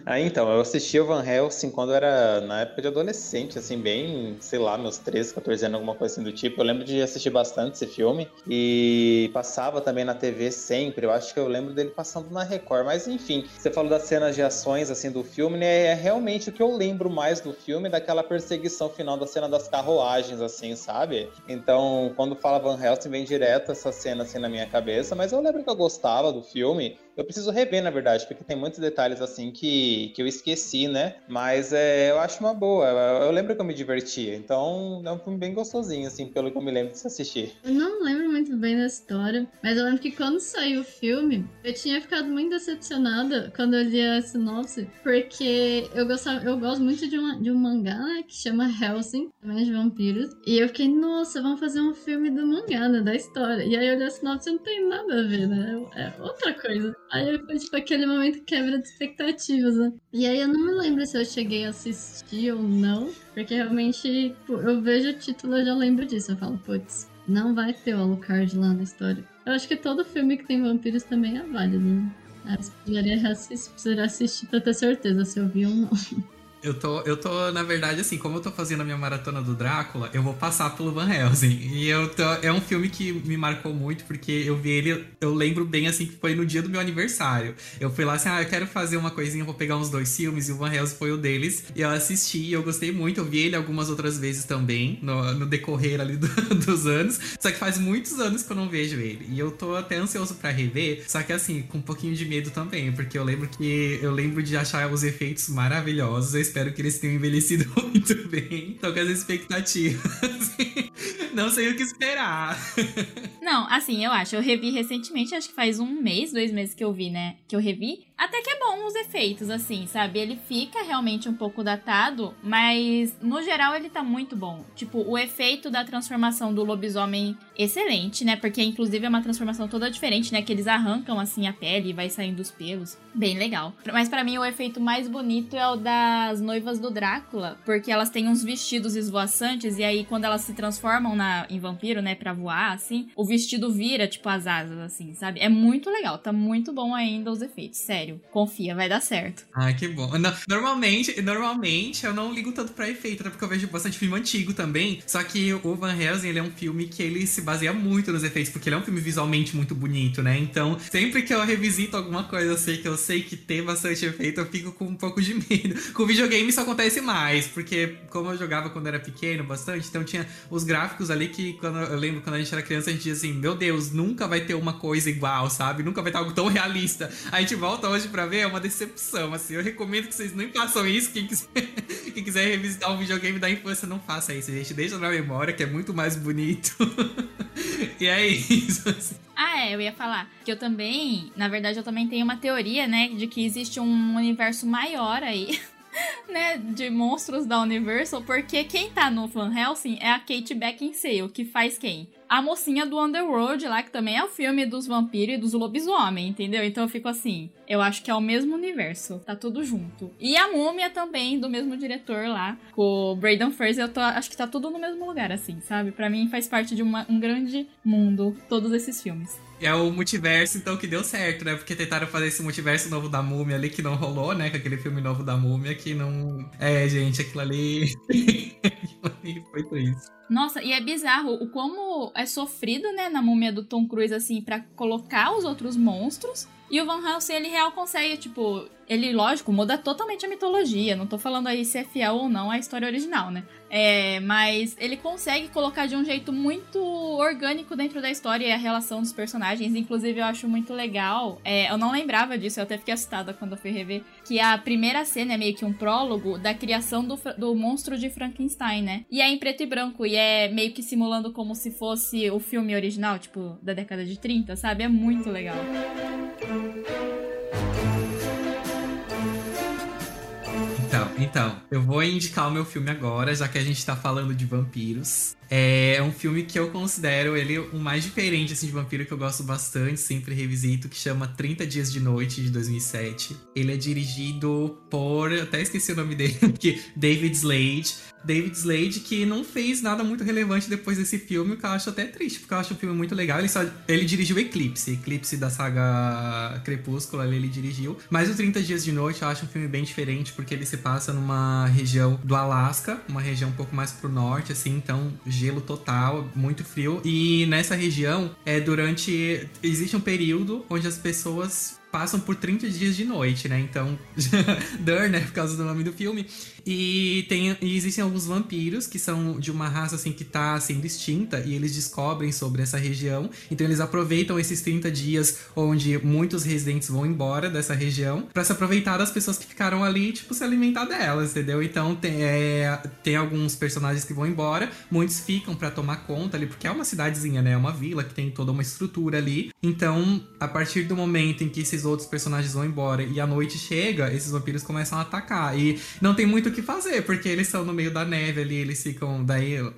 Ah, então, eu assisti o Van Helsing quando era na época de adolescente, assim, bem, sei lá, meus 13, 14 anos, alguma coisa assim do tipo. Eu lembro de assistir bastante esse filme e passava também na TV sempre. Eu acho que eu lembro dele passando na Record, mas enfim, você falou das cenas de ações, assim, do filme, né? É realmente o que eu lembro mais do filme, daquela perseguição final da cena das carruagens, assim, sabe? Então, quando fala Van Helsing, vem direto essa cena, assim, na minha cabeça, mas eu lembro que eu gostava do filme. Eu preciso rever, na verdade, porque tem muitos detalhes assim que, que eu esqueci, né? Mas é, eu acho uma boa. Eu, eu lembro que eu me divertia. Então é um filme bem gostosinho, assim, pelo que eu me lembro de assistir. Eu não lembro muito bem da história, mas eu lembro que quando saiu o filme, eu tinha ficado muito decepcionada quando eu li a sinopse, porque eu, gostava, eu gosto muito de, uma, de um mangá, né, que chama Helsing, também de vampiros. E eu fiquei, nossa, vamos fazer um filme do mangá, né, da história. E aí eu li a sinopse e não tem nada a ver, né? É outra coisa. Aí foi tipo aquele momento quebra de expectativas, né? E aí eu não me lembro se eu cheguei a assistir ou não, porque realmente eu vejo o título e já lembro disso. Eu falo, putz, não vai ter o Alucard lá na história. Eu acho que todo filme que tem vampiros também é válido, né? Ah, precisaria assistir, precisaria assistir pra ter certeza se eu vi ou não. Eu tô, eu tô, na verdade, assim, como eu tô fazendo a minha maratona do Drácula, eu vou passar pelo Van Helsing. E eu tô, é um filme que me marcou muito, porque eu vi ele, eu lembro bem, assim, que foi no dia do meu aniversário. Eu fui lá assim, ah, eu quero fazer uma coisinha, vou pegar uns dois filmes, e o Van Helsing foi o deles. E eu assisti, eu gostei muito, eu vi ele algumas outras vezes também, no, no decorrer ali do, dos anos. Só que faz muitos anos que eu não vejo ele. E eu tô até ansioso para rever, só que assim, com um pouquinho de medo também, porque eu lembro que eu lembro de achar os efeitos maravilhosos espero que eles tenham envelhecido muito bem. Tô com as expectativas. Não sei o que esperar. Não, assim, eu acho. Eu revi recentemente, acho que faz um mês, dois meses que eu vi, né? Que eu revi. Até que é bom os efeitos, assim, sabe? Ele fica realmente um pouco datado, mas no geral ele tá muito bom. Tipo, o efeito da transformação do lobisomem, excelente, né? Porque inclusive é uma transformação toda diferente, né? Que eles arrancam assim a pele e vai saindo os pelos. Bem legal. Mas para mim o efeito mais bonito é o das noivas do Drácula, porque elas têm uns vestidos esvoaçantes e aí quando elas se transformam na, em vampiro, né, pra voar, assim, o vestido vira, tipo, as asas, assim, sabe? É muito legal, tá muito bom ainda os efeitos, sério. Confia, vai dar certo. Ah, que bom. Normalmente, normalmente eu não ligo tanto pra efeito, né, porque eu vejo bastante filme antigo também, só que o Van Helsing, ele é um filme que ele se baseia muito nos efeitos, porque ele é um filme visualmente muito bonito, né? Então, sempre que eu revisito alguma coisa, sei que eu sei que tem bastante efeito, eu fico com um pouco de medo. Com videogame isso acontece mais, porque como eu jogava quando era pequeno bastante, então tinha os gráficos ali que quando eu lembro quando a gente era criança, a gente dizia assim: Meu Deus, nunca vai ter uma coisa igual, sabe? Nunca vai ter algo tão realista. A gente volta hoje pra ver, é uma decepção. Assim, eu recomendo que vocês nem façam isso. Quem quiser, quem quiser revisitar um videogame da infância, não faça isso, gente. Deixa na memória, que é muito mais bonito. e é isso. Assim. Ah, é, eu ia falar que eu também, na verdade, eu também tenho uma teoria, né, de que existe um universo maior aí né, de monstros da Universal, porque quem tá no Van Helsing é a Kate Beckinsale, que faz quem? a mocinha do Underworld lá, que também é o filme dos vampiros e dos lobisomem, entendeu? Então eu fico assim, eu acho que é o mesmo universo, tá tudo junto. E a múmia também, do mesmo diretor lá, com o Braden Fraser, eu tô, acho que tá tudo no mesmo lugar, assim, sabe? Para mim faz parte de uma, um grande mundo, todos esses filmes. É o multiverso, então, que deu certo, né? Porque tentaram fazer esse multiverso novo da múmia ali, que não rolou, né? Com aquele filme novo da múmia, que não. É, gente, aquilo ali. foi triste. Nossa, e é bizarro o como é sofrido, né, na múmia do Tom Cruise, assim, para colocar os outros monstros. E o Van Helsing, ele real consegue, tipo, ele, lógico, muda totalmente a mitologia. Não tô falando aí se é fiel ou não à história original, né? É, mas ele consegue colocar de um jeito muito orgânico dentro da história e a relação dos personagens. Inclusive, eu acho muito legal. É, eu não lembrava disso, eu até fiquei assustada quando eu fui rever. Que a primeira cena é meio que um prólogo da criação do, do monstro de Frankenstein, né? E é em preto e branco, e é meio que simulando como se fosse o filme original, tipo, da década de 30, sabe? É muito legal. Então, então, eu vou indicar o meu filme agora, já que a gente tá falando de vampiros. É um filme que eu considero ele o mais diferente assim, de vampiro que eu gosto bastante, sempre revisito, que chama 30 Dias de Noite, de 2007. Ele é dirigido por. Até esqueci o nome dele, que David Slade. David Slade, que não fez nada muito relevante depois desse filme, o que eu acho até triste, porque eu acho o filme muito legal. Ele, só, ele dirigiu Eclipse, Eclipse da saga Crepúsculo, ali ele dirigiu. Mas o 30 Dias de Noite eu acho um filme bem diferente, porque ele se passa numa região do Alasca, uma região um pouco mais pro norte, assim, então gelo total, muito frio. E nessa região, é durante. Existe um período onde as pessoas passam por 30 dias de noite, né? Então, Dur, né? Por causa do nome do filme. E, tem, e existem alguns vampiros que são de uma raça assim que tá sendo extinta e eles descobrem sobre essa região. Então eles aproveitam esses 30 dias onde muitos residentes vão embora dessa região para se aproveitar das pessoas que ficaram ali, tipo, se alimentar delas, entendeu? Então tem, é, tem alguns personagens que vão embora, muitos ficam para tomar conta ali, porque é uma cidadezinha, né? É uma vila que tem toda uma estrutura ali. Então, a partir do momento em que esses outros personagens vão embora e a noite chega, esses vampiros começam a atacar. E não tem muito que fazer, porque eles são no meio da neve ali, eles ficam. Daí, uh,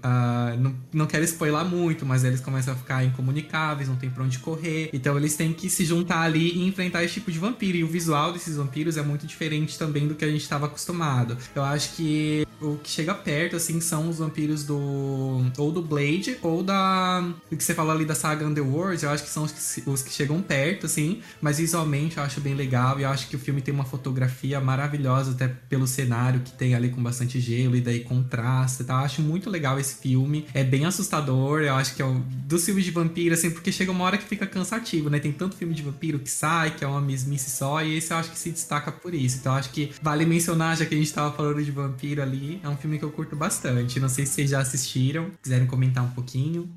não, não quero spoiler muito, mas eles começam a ficar incomunicáveis, não tem pra onde correr. Então eles têm que se juntar ali e enfrentar esse tipo de vampiro. E o visual desses vampiros é muito diferente também do que a gente estava acostumado. Eu acho que o que chega perto, assim, são os vampiros do. ou do Blade, ou da. o que você falou ali da saga Underworld, eu acho que são os que, os que chegam perto, assim, mas visualmente eu acho bem legal e eu acho que o filme tem uma fotografia maravilhosa, até pelo cenário que tem ali com bastante gelo e daí contrasta, tá? Eu acho muito legal esse filme, é bem assustador, eu acho que é um dos filmes de vampiro, assim, porque chega uma hora que fica cansativo, né? Tem tanto filme de vampiro que sai, que é uma mesmice só, e esse eu acho que se destaca por isso. Então eu acho que vale mencionar, já que a gente tava falando de vampiro ali, é um filme que eu curto bastante. Não sei se vocês já assistiram, quiserem comentar um pouquinho.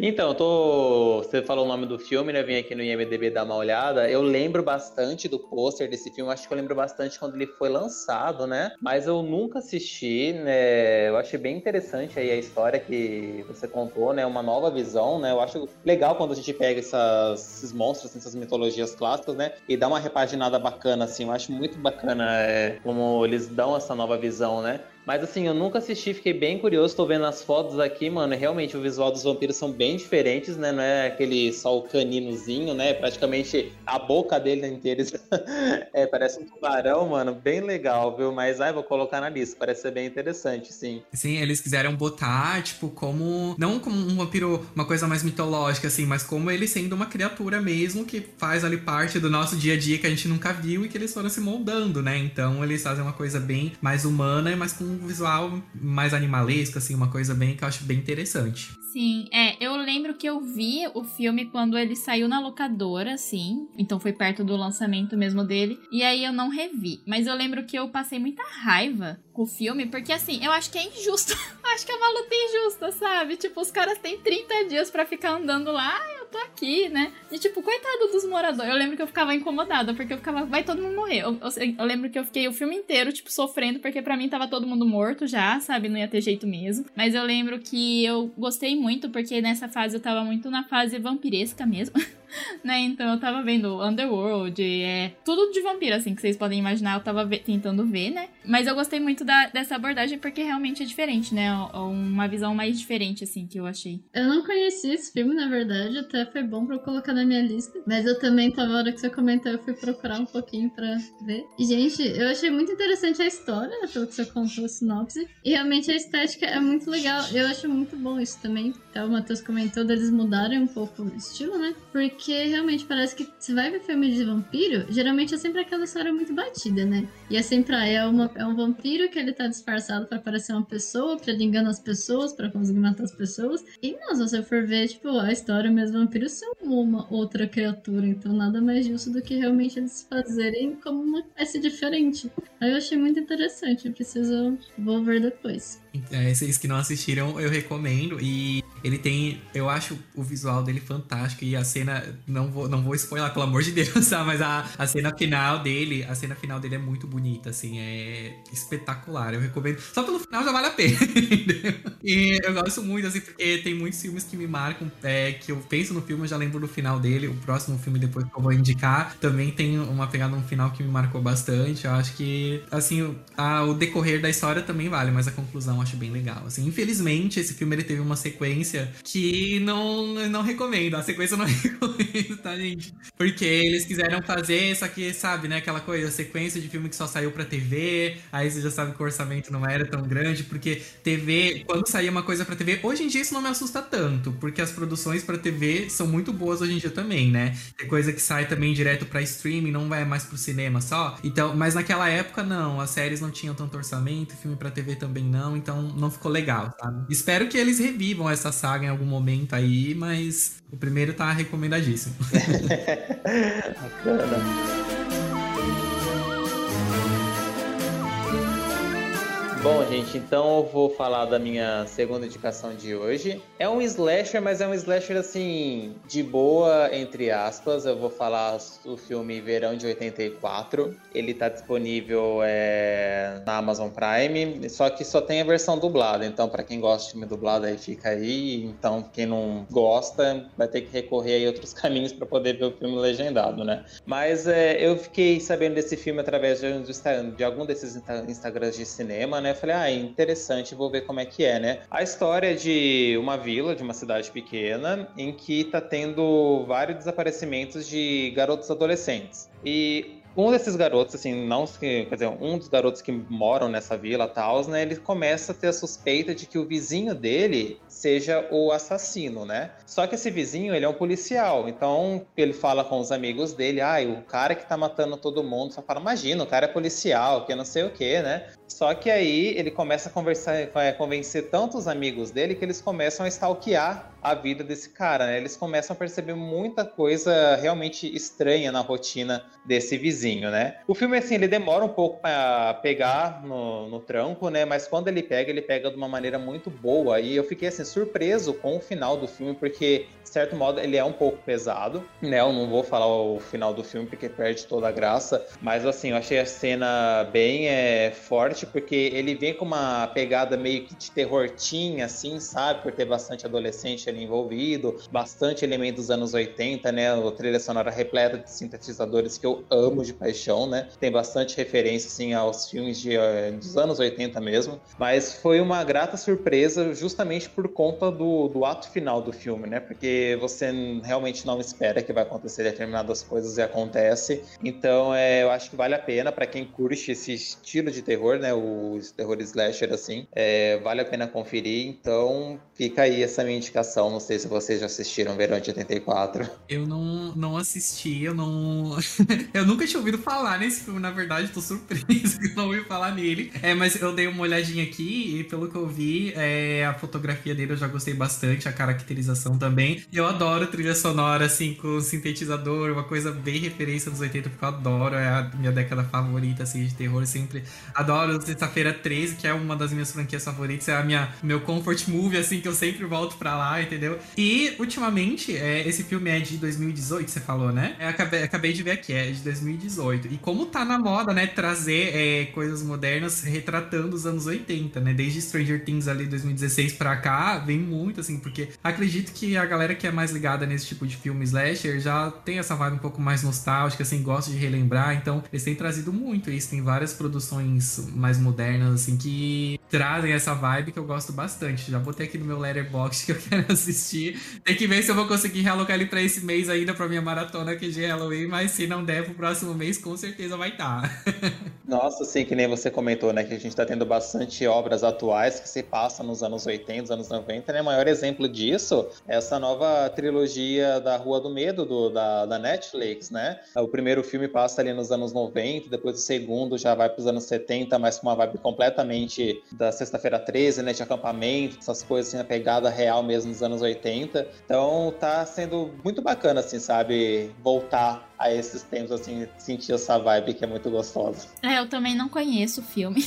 Então, tô. Você falou o nome do filme, né? Vim aqui no IMDB dar uma olhada. Eu lembro bastante do pôster desse filme. Acho que eu lembro bastante quando ele foi lançado, né? Mas eu nunca assisti, né? Eu achei bem interessante aí a história que você contou, né? Uma nova visão, né? Eu acho legal quando a gente pega essas, esses monstros, assim, essas mitologias clássicas, né? E dá uma repaginada bacana, assim. Eu acho muito bacana é, como eles dão essa nova visão, né? Mas assim, eu nunca assisti, fiquei bem curioso, tô vendo as fotos aqui, mano. Realmente o visual dos vampiros são bem diferentes, né? Não é aquele só o caninozinho, né? Praticamente a boca dele inteira é, parece um tubarão, mano. Bem legal, viu? Mas ai, vou colocar na lista, parece ser bem interessante, sim. Sim, eles quiseram botar, tipo, como. Não como um vampiro, uma coisa mais mitológica, assim, mas como ele sendo uma criatura mesmo que faz ali parte do nosso dia a dia que a gente nunca viu e que eles foram se moldando, né? Então eles fazem uma coisa bem mais humana e mais com um visual mais animalesco, assim, uma coisa bem que eu acho bem interessante. Sim, é, eu lembro que eu vi o filme quando ele saiu na locadora, assim, então foi perto do lançamento mesmo dele, e aí eu não revi. Mas eu lembro que eu passei muita raiva com o filme, porque assim, eu acho que é injusto. acho que é uma luta injusta, sabe? Tipo, os caras têm 30 dias para ficar andando lá, tô aqui, né? E tipo, coitado dos moradores. Eu lembro que eu ficava incomodada, porque eu ficava, vai todo mundo morrer. Eu, eu, eu lembro que eu fiquei o filme inteiro, tipo, sofrendo, porque para mim tava todo mundo morto já, sabe? Não ia ter jeito mesmo. Mas eu lembro que eu gostei muito, porque nessa fase eu tava muito na fase vampiresca mesmo. né? Então eu tava vendo Underworld, é tudo de vampiro, assim, que vocês podem imaginar, eu tava tentando ver, né? Mas eu gostei muito da, dessa abordagem porque realmente é diferente, né? Uma visão mais diferente, assim, que eu achei. Eu não conheci esse filme, na verdade, até foi bom pra eu colocar na minha lista. Mas eu também tava, na hora que você comentou, eu fui procurar um pouquinho pra ver. E, gente, eu achei muito interessante a história, pelo que você contou, a sinopse. E realmente a estética é muito legal. Eu acho muito bom isso também. Então, o Matheus comentou deles mudarem um pouco o estilo, né? Porque porque realmente parece que se vai ver filme de vampiro, geralmente é sempre aquela história muito batida, né? E é sempre, ah, é, uma, é um vampiro que ele tá disfarçado para parecer uma pessoa, pra ele enganar as pessoas, para conseguir matar as pessoas. E não, se você for ver, tipo, a história mesmo vampiro são uma outra criatura, então nada mais justo do que realmente eles fazerem como uma espécie diferente. Aí eu achei muito interessante, eu preciso, vou ver depois. É, vocês que não assistiram, eu recomendo. E Ele tem, eu acho o visual dele fantástico e a cena, não vou, não vou spoiler, pelo amor de Deus, tá? mas a, a cena final dele, a cena final dele é muito bonita, assim, é espetacular. Eu recomendo. Só pelo final já vale a pena. e eu gosto muito, assim, porque tem muitos filmes que me marcam, é, que eu penso no filme, eu já lembro do final dele. O próximo filme depois que eu vou indicar também tem uma pegada no final que me marcou bastante. Eu acho que, assim, a, o decorrer da história também vale, mas a conclusão eu acho bem legal. Assim, infelizmente, esse filme ele teve uma sequência que não, não recomendo. A sequência eu não recomendo, tá, gente? Porque eles quiseram fazer, só que, sabe, né, aquela coisa, sequência de filme que só saiu pra TV, aí você já sabe que o orçamento não era tão grande, porque TV, quando saía uma coisa pra TV, hoje em dia isso não me assusta tanto, porque as produções pra TV são muito boas hoje em dia também, né? Tem coisa que sai também direto pra streaming, não vai mais pro cinema só. Então, mas naquela época não, as séries não tinham tanto orçamento, filme pra TV também não, então não ficou legal, sabe? Espero que eles revivam essa saga em algum momento aí, mas o primeiro tá recomendadíssimo. Bacana. Bom, gente, então eu vou falar da minha segunda indicação de hoje. É um slasher, mas é um slasher assim, de boa, entre aspas. Eu vou falar do filme Verão de 84. Ele tá disponível é, na Amazon Prime, só que só tem a versão dublada. Então, para quem gosta de filme dublado, aí fica aí. Então, quem não gosta, vai ter que recorrer a outros caminhos para poder ver o filme legendado, né? Mas é, eu fiquei sabendo desse filme através de, de algum desses Instagrams de cinema, né? Eu falei, ah, interessante, vou ver como é que é, né? A história é de uma vila, de uma cidade pequena, em que tá tendo vários desaparecimentos de garotos adolescentes. E um desses garotos, assim, não quer dizer, um dos garotos que moram nessa vila, Taos, né, ele começa a ter a suspeita de que o vizinho dele seja o assassino, né? Só que esse vizinho, ele é um policial, então ele fala com os amigos dele, ah, o cara que tá matando todo mundo, só fala, imagina, o cara é policial, que não sei o que, né? Só que aí ele começa a conversar, é, convencer tantos amigos dele que eles começam a stalkear a vida desse cara, né? Eles começam a perceber muita coisa realmente estranha na rotina desse vizinho, né? O filme, assim, ele demora um pouco para pegar no, no tranco, né? Mas quando ele pega, ele pega de uma maneira muito boa. E eu fiquei, assim, surpreso com o final do filme, porque certo modo, ele é um pouco pesado, né? Eu não vou falar o final do filme porque perde toda a graça, mas assim, eu achei a cena bem é, forte porque ele vem com uma pegada meio que de terror teen, assim, sabe? Por ter bastante adolescente ali envolvido, bastante elementos dos anos 80, né? O trilha sonora repleta de sintetizadores que eu amo de paixão, né? Tem bastante referência, assim, aos filmes de, uh, dos anos 80 mesmo, mas foi uma grata surpresa justamente por conta do, do ato final do filme, né? Porque você realmente não espera que vai acontecer determinadas coisas e acontece. Então, é, eu acho que vale a pena para quem curte esse estilo de terror, né? O terror slasher, assim. É, vale a pena conferir. Então, fica aí essa minha indicação. Não sei se vocês já assistiram Verão de 84. Eu não, não assisti, eu não. eu nunca tinha ouvido falar nesse filme, na verdade, tô surpreso que não ouvi falar nele. É, mas eu dei uma olhadinha aqui e pelo que eu vi, é, a fotografia dele eu já gostei bastante, a caracterização também. Eu adoro trilha sonora, assim, com sintetizador, uma coisa bem referência dos 80, porque eu adoro, é a minha década favorita, assim, de terror. Eu sempre adoro Sexta-feira 13, que é uma das minhas franquias favoritas, é a minha meu comfort movie, assim, que eu sempre volto pra lá, entendeu? E, ultimamente, é, esse filme é de 2018, você falou, né? Eu acabei, acabei de ver aqui, é de 2018. E como tá na moda, né, trazer é, coisas modernas retratando os anos 80, né? Desde Stranger Things ali 2016 pra cá, vem muito, assim, porque acredito que a galera que é mais ligada nesse tipo de filme slasher já tem essa vibe um pouco mais nostálgica, assim, gosta de relembrar. Então, eles têm trazido muito isso. Tem várias produções mais modernas, assim, que trazem essa vibe que eu gosto bastante. Já botei aqui no meu letterbox que eu quero assistir. Tem que ver se eu vou conseguir realocar ele pra esse mês ainda pra minha maratona aqui de Halloween, mas se não der pro próximo mês, com certeza vai estar. Tá. Nossa, sim, que nem você comentou, né? Que a gente tá tendo bastante obras atuais que se passam nos anos 80, anos 90, né? O maior exemplo disso é essa nova trilogia da Rua do Medo do, da, da Netflix, né? O primeiro filme passa ali nos anos 90, depois o segundo já vai para os anos 70, mas com uma vibe completamente da Sexta-feira 13, né? De acampamento, essas coisas assim, a pegada real mesmo dos anos 80. Então tá sendo muito bacana, assim, sabe? Voltar a esses tempos, assim, sentir essa vibe que é muito gostosa. É, eu também não conheço o filme.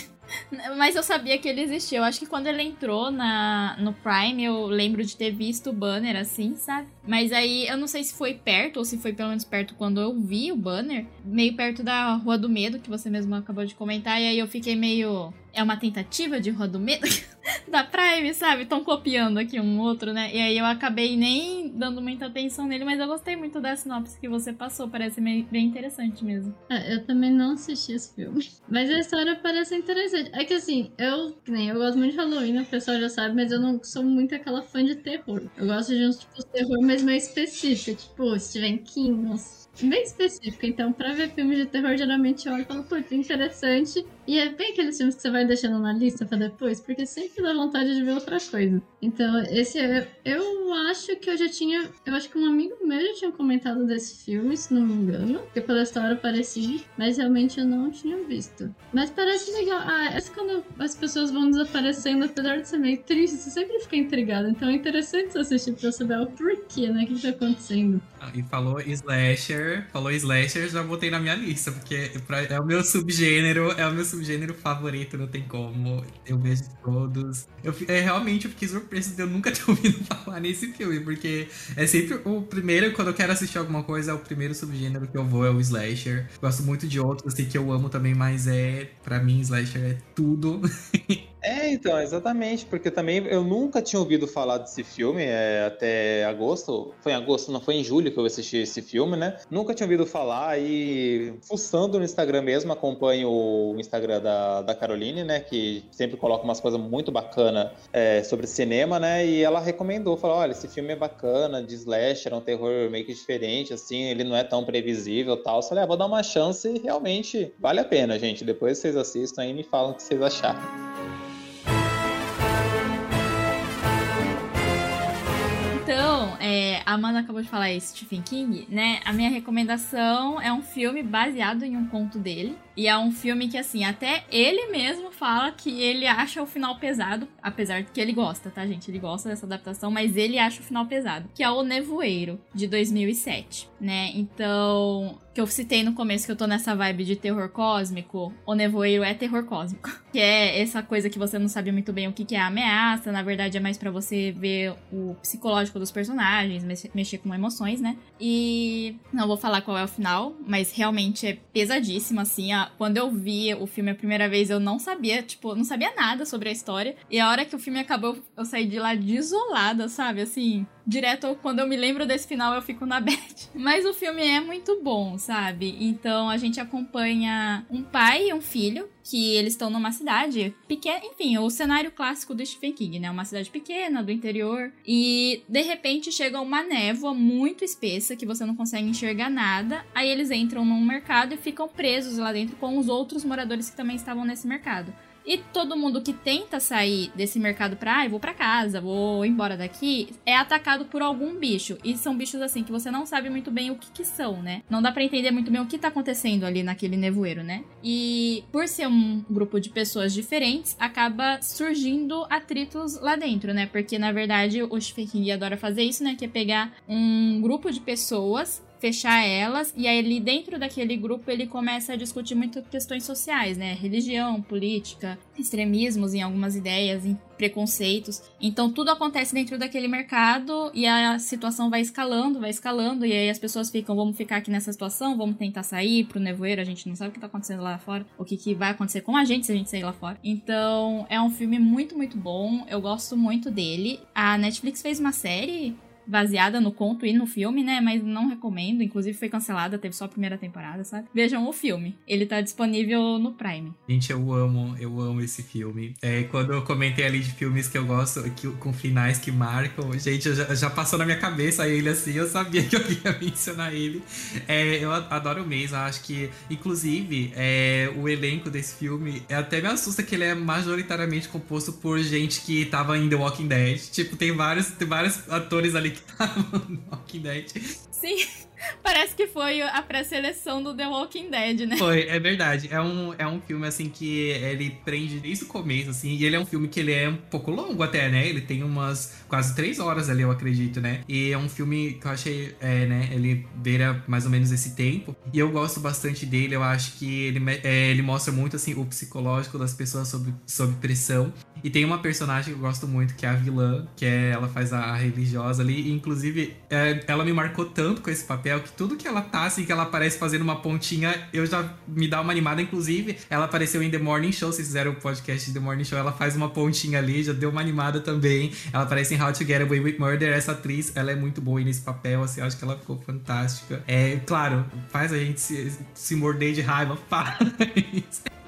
Mas eu sabia que ele existia. Eu acho que quando ele entrou na, no Prime, eu lembro de ter visto o banner assim, sabe? Mas aí eu não sei se foi perto, ou se foi pelo menos perto quando eu vi o banner, meio perto da Rua do Medo, que você mesmo acabou de comentar, e aí eu fiquei meio é uma tentativa de Rua do Medo da Prime, sabe? Estão copiando aqui um outro, né? E aí eu acabei nem dando muita atenção nele, mas eu gostei muito da sinopse que você passou, parece bem interessante mesmo. É, eu também não assisti esse filme, mas a história parece interessante. É que assim, eu, nem, eu gosto muito de Halloween, o pessoal já sabe, mas eu não sou muito aquela fã de terror. Eu gosto de uns tipos de terror, mas mais específico, tipo Stephen King, nossa bem específico. Então, pra ver filmes de terror, geralmente eu olho e falo, putz, interessante. E é bem aqueles filmes que você vai deixando na lista pra depois, porque sempre dá vontade de ver outra coisa. Então, esse é. Eu acho que eu já tinha. Eu acho que um amigo meu já tinha comentado desse filme, se não me engano. Porque pela história parecia, mas realmente eu não tinha visto. Mas parece legal. Ah, essa quando as pessoas vão desaparecendo, apesar de ser meio triste, você sempre fica intrigado. Então é interessante você assistir pra saber o porquê, né? O que tá acontecendo. Ah, e falou slasher, falou slasher, já botei na minha lista, porque é o meu subgênero, é o meu subgênero favorito, não tem como. Eu vejo todos. Eu, é, realmente eu fiquei surpreso de eu nunca ter ouvido falar nesse filme, porque é sempre o primeiro, quando eu quero assistir alguma coisa, é o primeiro subgênero que eu vou, é o slasher. Gosto muito de outros, assim, que eu amo também, mas é, para mim, slasher é tudo. É, então, exatamente, porque também eu nunca tinha ouvido falar desse filme, é, até agosto, foi em agosto, não foi em julho que eu assisti esse filme, né? Nunca tinha ouvido falar e fuçando no Instagram mesmo, acompanho o Instagram da, da Caroline, né? Que sempre coloca umas coisas muito bacanas é, sobre cinema, né? E ela recomendou, falou, olha, esse filme é bacana, de slasher, é um terror meio que diferente, assim, ele não é tão previsível tal. Eu falei, ah, vou dar uma chance e realmente vale a pena, gente. Depois vocês assistam aí e me falam o que vocês acharam. É, a Amanda acabou de falar Stephen King, né? A minha recomendação é um filme baseado em um conto dele. E é um filme que, assim, até ele mesmo fala que ele acha o final pesado, apesar de que ele gosta, tá, gente? Ele gosta dessa adaptação, mas ele acha o final pesado, que é O Nevoeiro, de 2007, né? Então, que eu citei no começo que eu tô nessa vibe de terror cósmico, O Nevoeiro é terror cósmico. Que é essa coisa que você não sabe muito bem o que é a ameaça, na verdade é mais para você ver o psicológico dos personagens, mexer com emoções, né? E não vou falar qual é o final, mas realmente é pesadíssimo, assim. Quando eu vi o filme a primeira vez, eu não sabia, tipo, não sabia nada sobre a história. E a hora que o filme acabou, eu saí de lá desolada, sabe? Assim, direto quando eu me lembro desse final eu fico na bad. Mas o filme é muito bom, sabe? Então a gente acompanha um pai e um filho que eles estão numa cidade pequena, enfim, o cenário clássico do Stephen King, né? Uma cidade pequena, do interior, e de repente chega uma névoa muito espessa que você não consegue enxergar nada. Aí eles entram num mercado e ficam presos lá dentro com os outros moradores que também estavam nesse mercado. E todo mundo que tenta sair desse mercado pra, ah, vou pra casa, vou embora daqui, é atacado por algum bicho. E são bichos assim que você não sabe muito bem o que, que são, né? Não dá para entender muito bem o que tá acontecendo ali naquele nevoeiro, né? E por ser um grupo de pessoas diferentes, acaba surgindo atritos lá dentro, né? Porque na verdade o Stephen adora fazer isso, né? Que é pegar um grupo de pessoas fechar elas e aí ali dentro daquele grupo ele começa a discutir muito questões sociais, né? Religião, política, extremismos em algumas ideias, em preconceitos. Então tudo acontece dentro daquele mercado e a situação vai escalando, vai escalando e aí as pessoas ficam, vamos ficar aqui nessa situação, vamos tentar sair pro nevoeiro, a gente não sabe o que tá acontecendo lá fora, o que, que vai acontecer com a gente se a gente sair lá fora. Então é um filme muito, muito bom, eu gosto muito dele. A Netflix fez uma série baseada no conto e no filme, né? Mas não recomendo. Inclusive foi cancelada, teve só a primeira temporada, sabe? Vejam o filme. Ele tá disponível no Prime. Gente, eu amo, eu amo esse filme. É, quando eu comentei ali de filmes que eu gosto, que, com finais que marcam, gente, já, já, passou na minha cabeça ele assim, eu sabia que eu ia mencionar ele. É, eu adoro mesmo, acho que, inclusive, é, o elenco desse filme até me assusta que ele é majoritariamente composto por gente que tava em The Walking Dead. Tipo, tem vários, tem vários atores ali que estavam no Walking Dead. Sim. Parece que foi a pré-seleção do The Walking Dead, né? Foi, é verdade. É um, é um filme, assim, que ele prende desde o começo, assim. E ele é um filme que ele é um pouco longo até, né? Ele tem umas quase três horas ali, eu acredito, né? E é um filme que eu achei, é, né? Ele beira mais ou menos esse tempo. E eu gosto bastante dele. Eu acho que ele, é, ele mostra muito, assim, o psicológico das pessoas sob, sob pressão. E tem uma personagem que eu gosto muito, que é a vilã, que é, ela faz a, religiosa ali. E, inclusive, é, ela me marcou tanto com esse papel que tudo que ela tá, assim, que ela aparece fazendo uma pontinha, eu já me dá uma animada. Inclusive, ela apareceu em The Morning Show, vocês fizeram o podcast de The Morning Show, ela faz uma pontinha ali, já deu uma animada também. Ela aparece em How to Get Away with Murder. Essa atriz, ela é muito boa nesse papel, assim, acho que ela ficou fantástica. É, claro, faz a gente se, se morder de raiva, faz.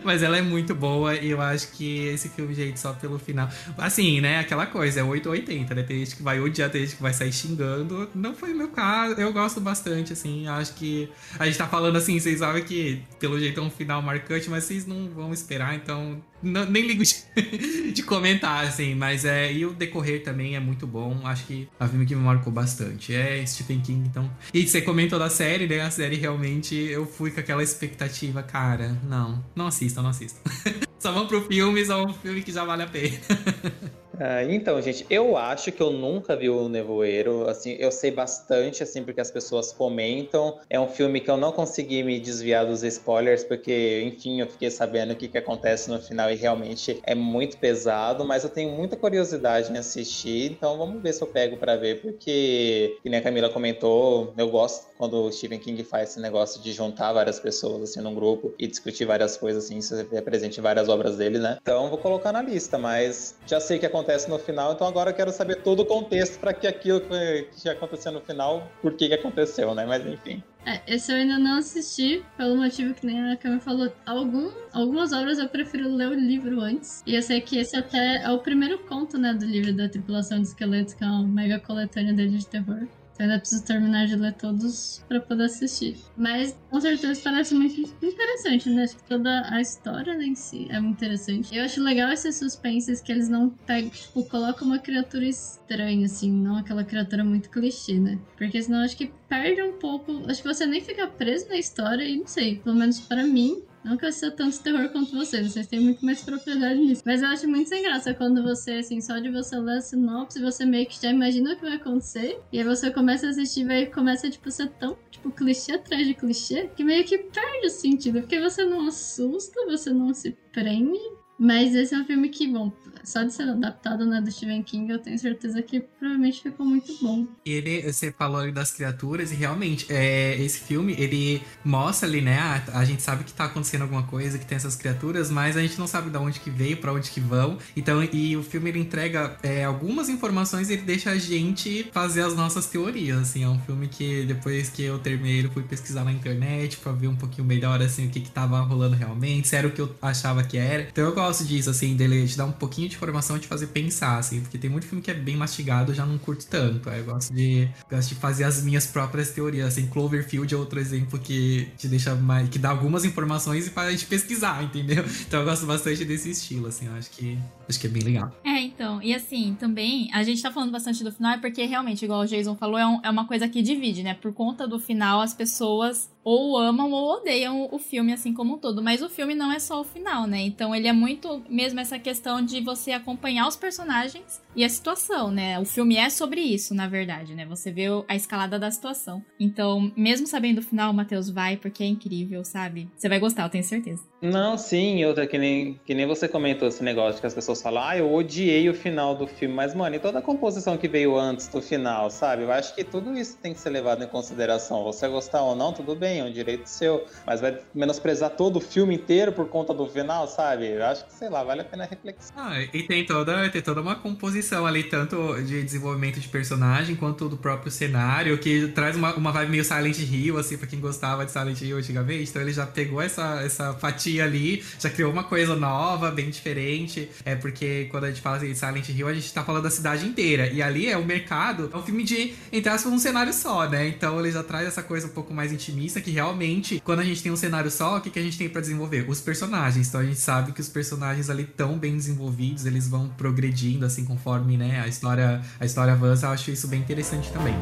Mas ela é muito boa e eu acho que esse filme, gente, só pelo final. Assim, né? Aquela coisa, é 880, né? Tem gente que vai odiar, tem gente que vai sair xingando. Não foi o meu caso. Eu gosto bastante, assim. Acho que. A gente tá falando assim, vocês sabem que pelo jeito é um final marcante, mas vocês não vão esperar, então não, nem ligo de, de, comentar, assim, mas é. E o decorrer também é muito bom. Acho que é um filme que me marcou bastante. É Stephen King, então. E você comentou da série, né? A série realmente eu fui com aquela expectativa, cara. Não, não assista, não assista. Só vão pro filme, só um filme que já vale a pena. Ah, então, gente, eu acho que eu nunca vi o Nevoeiro. Assim, eu sei bastante, assim, porque as pessoas comentam. É um filme que eu não consegui me desviar dos spoilers, porque, enfim, eu fiquei sabendo o que, que acontece no final e realmente é muito pesado. Mas eu tenho muita curiosidade em assistir, então vamos ver se eu pego para ver, porque, que nem a Camila comentou, eu gosto quando o Stephen King faz esse negócio de juntar várias pessoas, assim, num grupo e discutir várias coisas, assim, presente em várias obras dele, né? Então vou colocar na lista, mas já sei que acontece no final, então agora eu quero saber todo o contexto para que aquilo que, aconteceu no final, por que, que aconteceu, né? Mas enfim. É, esse eu ainda não assisti, pelo motivo que nem a Cami falou. Algum, algumas obras eu prefiro ler o livro antes. E eu sei que esse até é o primeiro conto, né, do livro da Tripulação de Esqueletos, que é uma mega coletânea dele de terror. Eu ainda preciso terminar de ler todos para poder assistir. Mas com certeza parece muito interessante, né? Acho que toda a história em si é muito interessante. Eu acho legal esses suspenses que eles não pegam, tipo, colocam uma criatura estranha, assim, não aquela criatura muito clichê, né? Porque senão acho que perde um pouco. Acho que você nem fica preso na história e não sei, pelo menos para mim, não que eu seja tanto terror quanto vocês, vocês têm muito mais propriedade nisso. Mas eu acho muito sem graça quando você, assim, só de você ler a sinopse, você meio que já imagina o que vai acontecer. E aí você começa a assistir vai, começa, tipo, ser tão, tipo, clichê atrás de clichê, que meio que perde o sentido. Porque você não assusta, você não se prende. Mas esse é um filme que, bom, só de ser adaptado né, do Stephen King, eu tenho certeza que provavelmente ficou muito bom. Ele, você falou ali das criaturas, e realmente, é, esse filme, ele mostra ali, né? A, a, gente sabe que tá acontecendo alguma coisa, que tem essas criaturas, mas a gente não sabe de onde que veio, para onde que vão. Então, e o filme ele entrega é, algumas informações e ele deixa a gente fazer as nossas teorias, assim. É um filme que depois que eu terminei, eu fui pesquisar na internet para ver um pouquinho melhor, assim, o que que tava rolando realmente, se era o que eu achava que era. Então eu gosto disso, assim, dele te dar um pouquinho de informação e te fazer pensar, assim, porque tem muito filme que é bem mastigado, eu já não curto tanto. Aí eu gosto de, gosto de fazer as minhas próprias teorias, assim, Cloverfield é outro exemplo que te deixa mais, que dá algumas informações e para gente pesquisar, entendeu? Então eu gosto bastante desse estilo, assim, eu acho que acho que é bem legal. É, então, e assim, também, a gente tá falando bastante do final, é porque realmente, igual o Jason falou, é, um, é uma coisa que divide, né? Por conta do final, as pessoas ou amam ou odeiam o filme assim como um todo. Mas o filme não é só o final, né? Então ele é muito mesmo essa questão de você acompanhar os personagens e a situação, né? O filme é sobre isso, na verdade, né? Você vê a escalada da situação. Então, mesmo sabendo o final, Matheus vai porque é incrível, sabe? Você vai gostar, eu tenho certeza. Não, sim, outra que nem, que nem você comentou esse negócio que as pessoas falam, ah, eu odiei o final do filme, mas, mano, e toda a composição que veio antes do final, sabe? Eu acho que tudo isso tem que ser levado em consideração. Você gostar ou não, tudo bem, é um direito seu, mas vai menosprezar todo o filme inteiro por conta do final, sabe? Eu acho que, sei lá, vale a pena reflexão. Ah, e tem toda, tem toda uma composição ali, tanto de desenvolvimento de personagem, quanto do próprio cenário, que traz uma, uma vibe meio Silent Hill, assim, pra quem gostava de Silent Hill antigamente, então ele já pegou essa, essa fatia ali, já criou uma coisa nova, bem diferente. É porque quando a gente fala de Silent Hill, a gente tá falando da cidade inteira. E ali é o mercado, é um filme de, entre aspas, um cenário só, né? Então ele já traz essa coisa um pouco mais intimista, que realmente, quando a gente tem um cenário só, o que, que a gente tem para desenvolver? Os personagens. Então a gente sabe que os personagens ali tão bem desenvolvidos, eles vão progredindo assim conforme, né, a história, a história avança. Eu acho isso bem interessante também.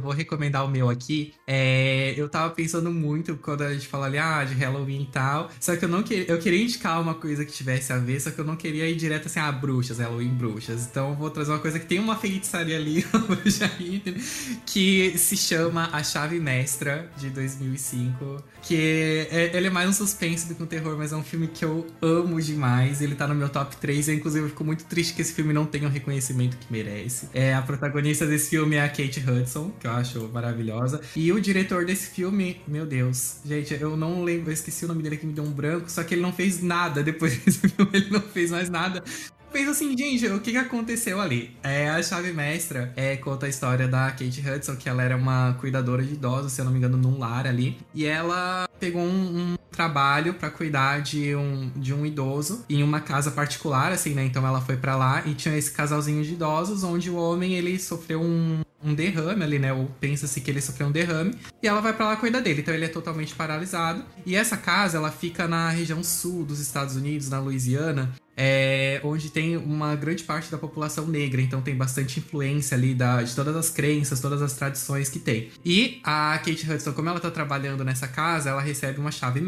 Vou recomendar o meu aqui. É, eu tava pensando muito quando a gente fala ali, ah, de Halloween e tal. Só que eu não queria. Eu queria indicar uma coisa que tivesse a ver, só que eu não queria ir direto assim, ah, bruxas, Halloween bruxas. Então eu vou trazer uma coisa que tem uma feitiçaria ali, que se chama A Chave Mestra, de 2005. Que é, ele é mais um suspense do que um terror, mas é um filme que eu amo demais. Ele tá no meu top 3. Eu, inclusive, eu fico muito triste que esse filme não tenha o reconhecimento que merece. É, a protagonista desse filme é a Kate Hudson, que eu acho maravilhosa. E o diretor desse filme, meu Deus, gente, eu não lembro, eu esqueci o nome dele que me deu um branco, só que ele não fez nada depois desse filme, ele não fez mais nada pensa assim, gente, o que, que aconteceu ali? É, a chave mestra é, conta a história da Kate Hudson, que ela era uma cuidadora de idosos, se eu não me engano, num lar ali. E ela pegou um, um trabalho para cuidar de um, de um idoso em uma casa particular, assim, né? Então ela foi para lá e tinha esse casalzinho de idosos, onde o homem ele sofreu um, um derrame ali, né? Ou pensa-se que ele sofreu um derrame. E ela vai para lá cuidar dele. Então ele é totalmente paralisado. E essa casa, ela fica na região sul dos Estados Unidos, na Louisiana é, onde tem uma grande parte da população negra, então tem bastante influência ali da, de todas as crenças, todas as tradições que tem. E a Kate Hudson, como ela tá trabalhando nessa casa, ela recebe uma chave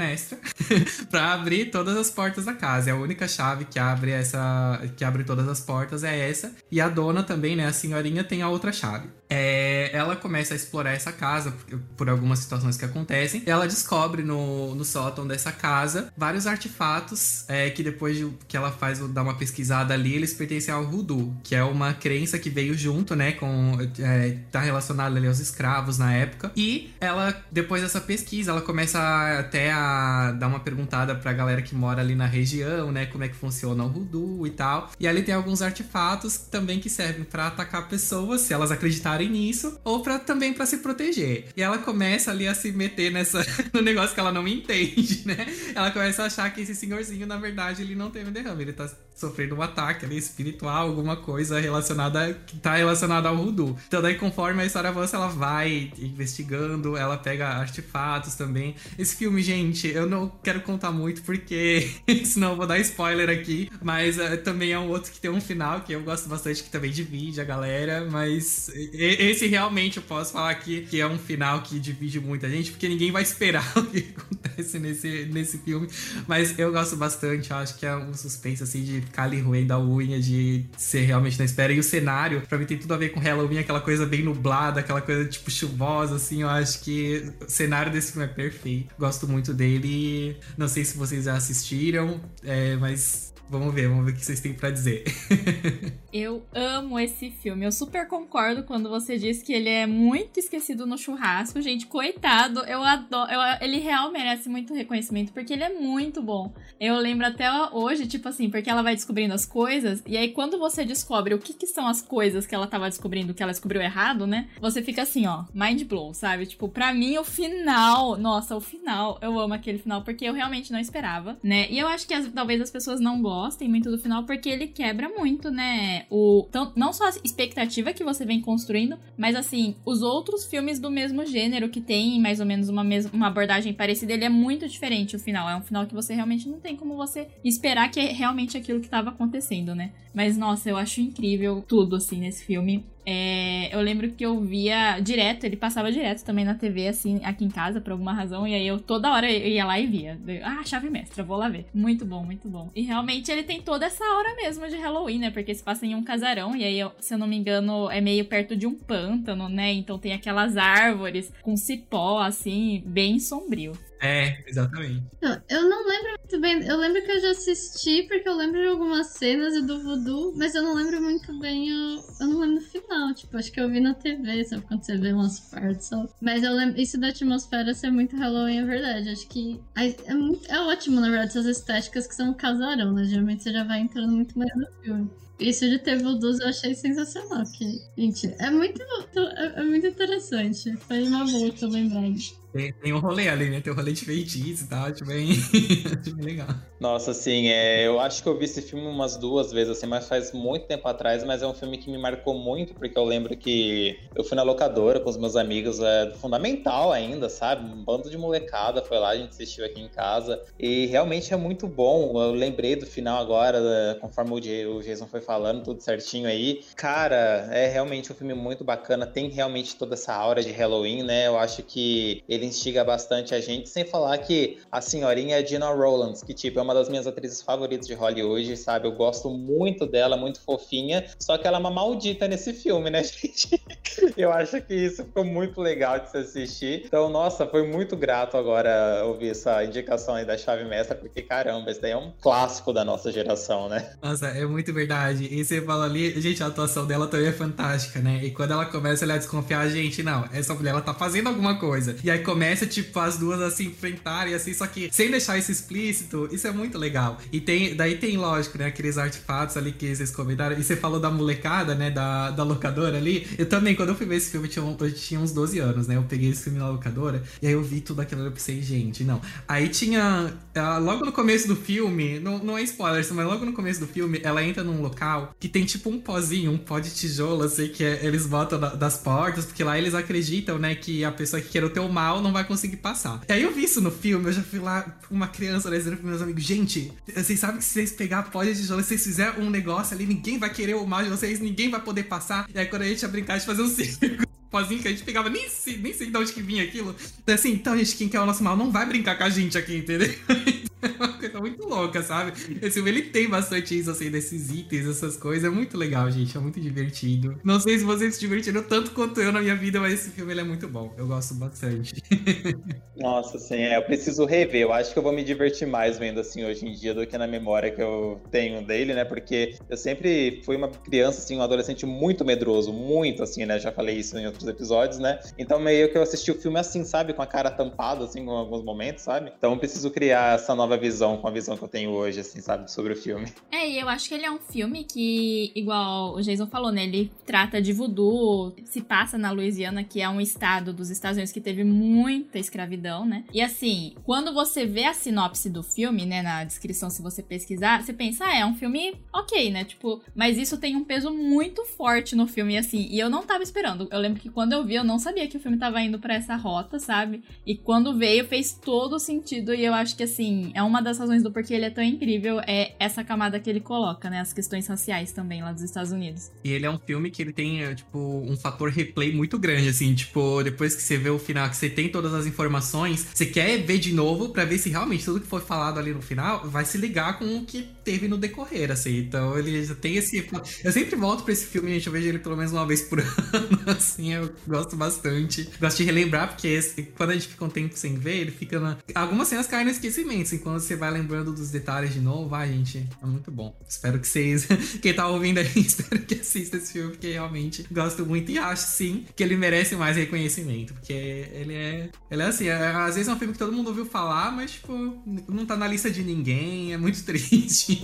para abrir todas as portas da casa. É a única chave que abre essa, que abre todas as portas é essa. E a dona também, né, a senhorinha tem a outra chave. É, ela começa a explorar essa casa por, algumas situações que acontecem. Ela descobre no, no sótão dessa casa vários artefatos é, que depois de, que ela faz dar uma pesquisada ali, eles pertencem ao voodoo, que é uma crença que veio junto, né, com é, tá relacionada ali aos escravos na época. E ela depois dessa pesquisa, ela começa até a dar uma perguntada pra galera que mora ali na região, né, como é que funciona o voodoo e tal. E ali tem alguns artefatos também que servem para atacar pessoas, se elas acreditarem nisso, ou para também para se proteger. E ela começa ali a se meter nessa no negócio que ela não entende, né? Ela começa a achar que esse senhorzinho, na verdade, ele não teve um derrame, ele tá sofrendo um ataque ali espiritual, alguma coisa relacionada que tá relacionada ao voodoo. Então daí conforme a história avança, ela vai investigando, ela pega artefatos também. Esse filme, gente, eu não quero contar muito porque senão eu vou dar spoiler aqui, mas uh, também é um outro que tem um final que eu gosto bastante que também divide a galera, mas esse realmente eu posso falar aqui que é um final que divide muita gente, porque ninguém vai esperar o que acontece nesse, nesse filme, mas eu gosto bastante, acho que é um suspense assim de ficar ali ruim a unha, de ser realmente na espera. E o cenário, pra mim, tem tudo a ver com Halloween, aquela coisa bem nublada, aquela coisa tipo chuvosa, assim. Eu acho que o cenário desse filme é perfeito. Gosto muito dele. Não sei se vocês já assistiram, é, mas Vamos ver, vamos ver o que vocês têm para dizer. eu amo esse filme. Eu super concordo quando você diz que ele é muito esquecido no churrasco. Gente, coitado, eu adoro. Eu, ele real merece muito reconhecimento porque ele é muito bom. Eu lembro até hoje, tipo assim, porque ela vai descobrindo as coisas. E aí, quando você descobre o que, que são as coisas que ela tava descobrindo, que ela descobriu errado, né? Você fica assim, ó, mind blow, sabe? Tipo, pra mim, o final. Nossa, o final. Eu amo aquele final porque eu realmente não esperava, né? E eu acho que as, talvez as pessoas não gostem gostem muito do final, porque ele quebra muito, né? O, então, não só a expectativa que você vem construindo, mas assim, os outros filmes do mesmo gênero que tem mais ou menos uma, mes uma abordagem parecida, ele é muito diferente o final. É um final que você realmente não tem como você esperar que é realmente aquilo que estava acontecendo, né? Mas nossa, eu acho incrível tudo assim nesse filme. É, eu lembro que eu via direto, ele passava direto também na TV, assim, aqui em casa, por alguma razão, e aí eu toda hora eu ia lá e via. Ah, chave mestra, vou lá ver. Muito bom, muito bom. E realmente ele tem toda essa hora mesmo de Halloween, né? Porque se passa em um casarão, e aí, se eu não me engano, é meio perto de um pântano, né? Então tem aquelas árvores com cipó, assim, bem sombrio. É, exatamente. Eu, eu não lembro muito bem. Eu lembro que eu já assisti, porque eu lembro de algumas cenas do voodoo, mas eu não lembro muito bem o. Eu não lembro do final. Tipo, acho que eu vi na TV, sabe? Quando você vê umas partes. Mas eu lembro. Isso da atmosfera ser muito Halloween é verdade. Acho que. É, muito, é ótimo, na verdade, essas estéticas que são casarão, né? Geralmente você já vai entrando muito mais no filme. Isso de ter voodoos eu achei sensacional. Que, gente, é muito, é, é muito interessante. Foi uma boa que eu lembrei. Tem, tem um rolê ali, né? Tem um rolê de feitiço e tal, acho bem, bem legal. Nossa, assim, é, eu acho que eu vi esse filme umas duas vezes, assim, mas faz muito tempo atrás, mas é um filme que me marcou muito, porque eu lembro que eu fui na locadora com os meus amigos, é fundamental ainda, sabe? Um bando de molecada foi lá, a gente assistiu aqui em casa, e realmente é muito bom. Eu lembrei do final agora, conforme o Jason foi falando, tudo certinho aí. Cara, é realmente um filme muito bacana, tem realmente toda essa aura de Halloween, né? Eu acho que ele instiga bastante a gente, sem falar que a senhorinha é Gina Rowlands, que, tipo, é uma das minhas atrizes favoritas de Hollywood, sabe? Eu gosto muito dela, muito fofinha, só que ela é uma maldita nesse filme, né, gente? Eu acho que isso ficou muito legal de se assistir. Então, nossa, foi muito grato agora ouvir essa indicação aí da chave mestra, porque caramba, esse daí é um clássico da nossa geração, né? Nossa, é muito verdade. E você fala ali, gente, a atuação dela também é fantástica, né? E quando ela começa a desconfiar, gente, não, essa mulher ela tá fazendo alguma coisa. E aí começa, tipo, as duas assim enfrentarem, assim, só que sem deixar isso explícito, isso é muito legal. E tem, daí tem, lógico, né, aqueles artefatos ali que vocês comentaram. E você falou da molecada, né, da, da locadora ali. Eu também, quando eu fui ver esse filme, eu tinha, eu tinha uns 12 anos, né? Eu peguei esse filme na locadora e aí eu vi tudo aquilo eu pensei, gente, não. Aí tinha. Uh, logo no começo do filme, não, não é spoiler, mas logo no começo do filme, ela entra num local que tem tipo um pozinho, um pó de tijolo, assim, que é, eles botam na, das portas, porque lá eles acreditam, né, que a pessoa que quer o teu mal não vai conseguir passar. E aí eu vi isso no filme, eu já fui lá, uma criança, né, dizendo pros meus amigos, gente, vocês sabem que se vocês pegar pó de tijolo, se vocês fizerem um negócio ali, ninguém vai querer o mal de vocês, ninguém vai poder passar. E aí quando a gente ia brincar de fazer um circo, pozinho que a gente pegava, nem sei, nem sei de onde que vinha aquilo. Então, assim, então, gente, quem quer o nosso mal não vai brincar com a gente aqui, entendeu? É uma coisa muito louca, sabe? Esse filme ele tem bastante isso, assim, desses itens, essas coisas. É muito legal, gente. É muito divertido. Não sei se vocês se divertiram tanto quanto eu na minha vida, mas esse filme ele é muito bom. Eu gosto bastante. Nossa, sim, é. Eu preciso rever. Eu acho que eu vou me divertir mais vendo assim hoje em dia do que na memória que eu tenho dele, né? Porque eu sempre fui uma criança, assim, um adolescente muito medroso, muito assim, né? Já falei isso em outros episódios, né? Então meio que eu assisti o filme assim, sabe? Com a cara tampada, assim, em alguns momentos, sabe? Então eu preciso criar essa nova visão com a visão que eu tenho hoje, assim, sabe? Sobre o filme. É, e eu acho que ele é um filme que, igual o Jason falou, né? Ele trata de voodoo, se passa na Louisiana, que é um estado dos Estados Unidos que teve muita escravidão, né? E assim, quando você vê a sinopse do filme, né, na descrição, se você pesquisar, você pensa, ah, é um filme ok, né? Tipo, mas isso tem um peso muito forte no filme, assim, e eu não tava esperando. Eu lembro que quando eu vi, eu não sabia que o filme tava indo para essa rota, sabe? E quando veio, fez todo sentido, e eu acho que, assim, é uma das razões do porquê ele é tão incrível, é essa camada que ele coloca, né? As questões raciais também lá dos Estados Unidos. E ele é um filme que ele tem, é, tipo, um fator replay muito grande, assim, tipo, depois que você vê o final, que você tem todas as informações, você quer ver de novo para ver se realmente tudo que foi falado ali no final vai se ligar com o que teve no decorrer, assim. Então ele já tem esse. Eu sempre volto pra esse filme, gente. Eu vejo ele pelo menos uma vez por ano, assim. Eu gosto bastante. Gosto de relembrar, porque esse, quando a gente fica um tempo sem ver, ele fica na. Algumas cenas caem no esquecimento, assim. Quando você vai lembrando dos detalhes de novo, vai, gente. É muito bom. Espero que vocês. Quem tá ouvindo aí, espero que assista esse filme, porque realmente gosto muito e acho sim que ele merece mais reconhecimento. Porque ele é. Ele é assim, é, às vezes é um filme que todo mundo ouviu falar, mas, tipo, não tá na lista de ninguém. É muito triste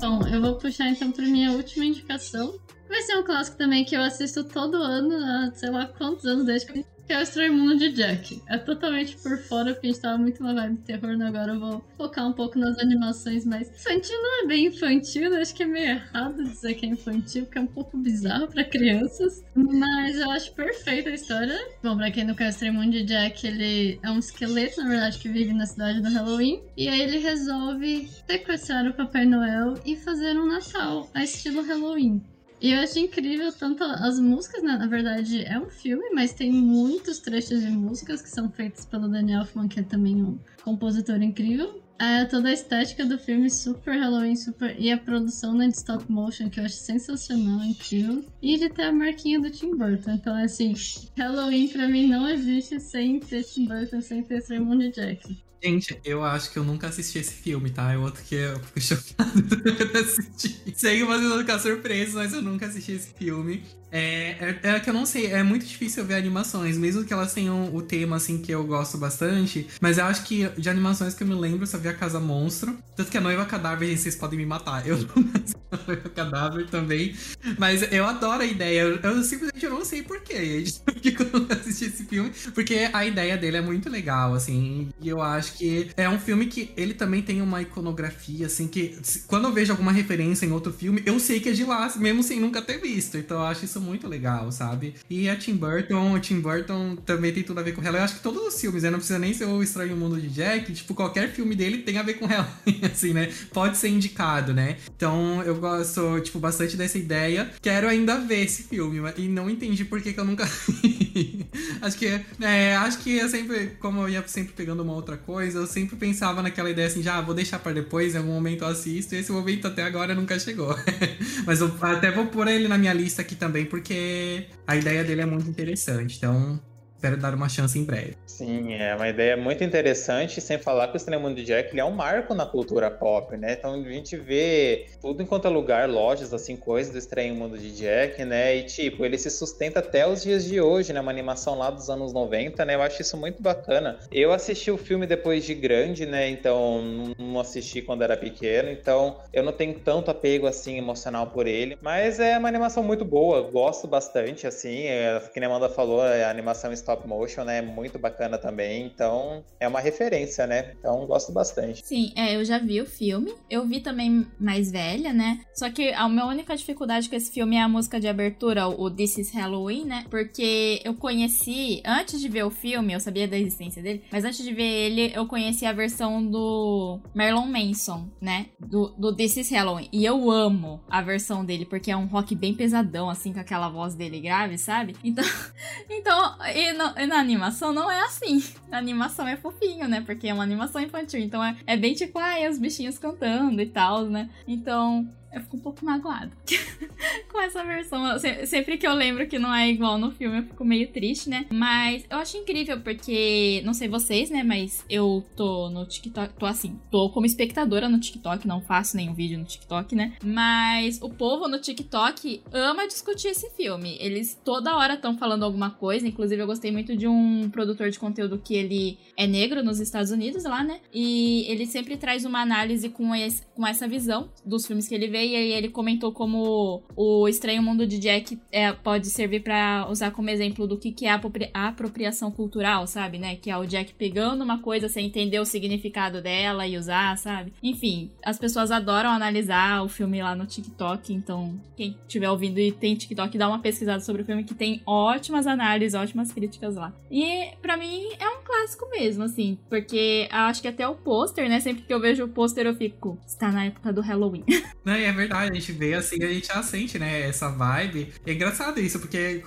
Bom, eu vou puxar então pra minha última indicação. Vai ser um clássico também que eu assisto todo ano, há sei lá quantos anos, desde que que é o Estranho Mundo de Jack. É totalmente por fora, porque a gente tava muito na vibe terror, né? Agora eu vou focar um pouco nas animações mais. Infantil não é bem infantil, né? Acho que é meio errado dizer que é infantil, porque é um pouco bizarro para crianças. Mas eu acho perfeita a história. Bom, pra quem não conhece o Estranho Mundo de Jack, ele é um esqueleto, na verdade, que vive na cidade do Halloween. E aí ele resolve sequestrar o Papai Noel e fazer um Natal a estilo Halloween. E eu acho incrível tanto as músicas, né? Na verdade, é um filme, mas tem muitos trechos de músicas que são feitos pelo Daniel Elfman, que é também um compositor incrível. É, toda a estética do filme super Halloween, super. E a produção né, de stop motion, que eu acho sensacional, incrível. E ele tem a marquinha do Tim Burton. Então, assim, Halloween pra mim não existe sem ter Tim Burton, sem ter Raymond Jack. Gente, eu acho que eu nunca assisti esse filme, tá? É outro que eu fico chocado de assistir. Vocês vão ficar surpresos, mas eu nunca assisti esse filme. É, é, é, que eu não sei, é muito difícil ver animações, mesmo que elas tenham o tema, assim, que eu gosto bastante. Mas eu acho que de animações que eu me lembro, eu só vi a Casa Monstro. Tanto que a Noiva Cadáver, gente, vocês podem me matar. Eu não a Noiva Cadáver também. Mas eu adoro a ideia. Eu, eu simplesmente eu não sei porquê. Porque eu assisti esse filme. Porque a ideia dele é muito legal, assim. E eu acho que é um filme que ele também tem uma iconografia, assim, que quando eu vejo alguma referência em outro filme, eu sei que é de lá, mesmo sem nunca ter visto. Então eu acho isso muito legal, sabe? E a Tim Burton, o Tim Burton também tem tudo a ver com ela. Eu acho que todos os filmes, né? Não precisa nem ser o Estranho Mundo de Jack, tipo, qualquer filme dele tem a ver com ela, assim, né? Pode ser indicado, né? Então eu gosto, tipo, bastante dessa ideia. Quero ainda ver esse filme, e não entendi por que, que eu nunca acho que, é, acho que eu sempre, como eu ia sempre pegando uma outra coisa, eu sempre pensava naquela ideia assim, já ah, vou deixar para depois, em algum momento eu assisto, e esse momento até agora nunca chegou. Mas eu até vou pôr ele na minha lista aqui também, porque a ideia dele é muito interessante. Então, espero dar uma chance em breve. Sim, é uma ideia muito interessante, sem falar que o Cinema de Jack é um marco na cultura pop, né? Então a gente vê tudo enquanto é lugar, lojas, assim, coisas do Estranho Mundo de Jack, né? E tipo, ele se sustenta até os dias de hoje, né? Uma animação lá dos anos 90, né? Eu acho isso muito bacana. Eu assisti o filme depois de grande, né? Então não assisti quando era pequeno, então eu não tenho tanto apego assim emocional por ele, mas é uma animação muito boa, gosto bastante, assim, é, que nem a Amanda falou, a animação está stop motion, né? Muito bacana também. Então, é uma referência, né? Então, gosto bastante. Sim, é, eu já vi o filme. Eu vi também mais velha, né? Só que a minha única dificuldade com esse filme é a música de abertura, o This is Halloween, né? Porque eu conheci, antes de ver o filme, eu sabia da existência dele, mas antes de ver ele, eu conheci a versão do Marlon Manson, né? Do, do This is Halloween. E eu amo a versão dele, porque é um rock bem pesadão, assim, com aquela voz dele grave, sabe? Então, então e na, na, animação não é assim. A animação é fofinho, né? Porque é uma animação infantil. Então é, é bem tipo, ai, os bichinhos cantando e tal, né? Então eu fico um pouco magoada com essa versão. sempre que eu lembro que não é igual no filme, eu fico meio triste, né? Mas eu acho incrível porque, não sei vocês, né? Mas eu tô no TikTok, tô assim, tô como espectadora no TikTok, não faço nenhum vídeo no TikTok, né? Mas o povo no TikTok ama discutir esse filme. Eles toda hora estão falando alguma coisa. Inclusive, eu gostei muito de um produtor de conteúdo que ele é negro nos Estados Unidos lá, né? E ele sempre traz uma análise com, esse, com essa visão dos filmes que ele vê e aí ele comentou como o Estranho Mundo de Jack é, pode servir para usar como exemplo do que, que é a apropriação cultural, sabe, né? Que é o Jack pegando uma coisa sem entender o significado dela e usar, sabe? Enfim, as pessoas adoram analisar o filme lá no TikTok, então quem estiver ouvindo e tem TikTok, dá uma pesquisada sobre o filme que tem ótimas análises, ótimas críticas lá. E para mim é um clássico mesmo, assim, porque acho que até o pôster, né? Sempre que eu vejo o pôster eu fico, está na época do Halloween. Não, é verdade, a gente vê assim, a gente já sente, né, essa vibe. E é engraçado isso, porque,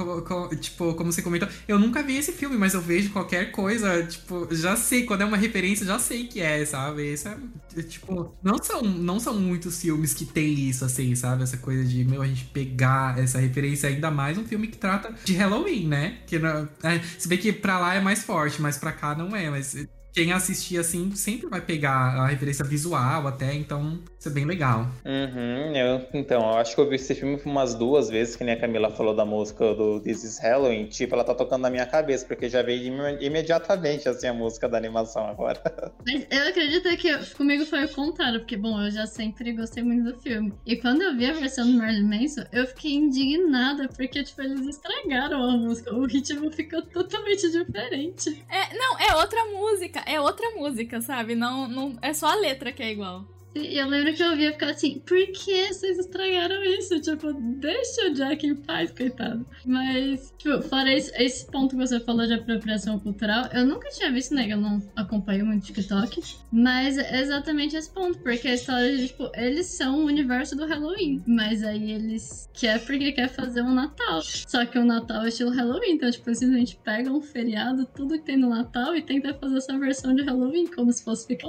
tipo, como você comentou, eu nunca vi esse filme, mas eu vejo qualquer coisa, tipo, já sei, quando é uma referência, já sei que é, sabe? Isso é, tipo, não são, não são muitos filmes que tem isso, assim, sabe? Essa coisa de, meu, a gente pegar essa referência, ainda mais um filme que trata de Halloween, né? Que, é, se bem que pra lá é mais forte, mas pra cá não é, mas quem assistir assim sempre vai pegar a referência visual até, então isso é bem legal. Uhum, eu, então, eu acho que eu vi esse filme umas duas vezes, que nem a Camila falou da música do This is Halloween, tipo, ela tá tocando na minha cabeça, porque já veio imediatamente assim a música da animação agora. Mas eu acredito que comigo foi o contrário, porque, bom, eu já sempre gostei muito do filme. E quando eu vi a versão do Marilyn Manson, eu fiquei indignada, porque, tipo, eles estragaram a música. O ritmo ficou totalmente diferente. É, não, é outra música é outra música, sabe? Não, não é só a letra que é igual. E eu lembro que eu ouvia ficar assim, por que vocês estragaram isso? Tipo, deixa o Jack em paz, coitado. Mas, tipo, fora esse, esse ponto que você falou de apropriação cultural, eu nunca tinha visto, né? Eu não acompanho muito TikTok. Mas é exatamente esse ponto, porque a história de, tipo, eles são o universo do Halloween. Mas aí eles quer porque quer fazer um Natal. Só que o Natal é estilo Halloween, então, tipo, simplesmente pega um feriado, tudo que tem no Natal, e tenta fazer essa versão de Halloween, como se fosse ficar.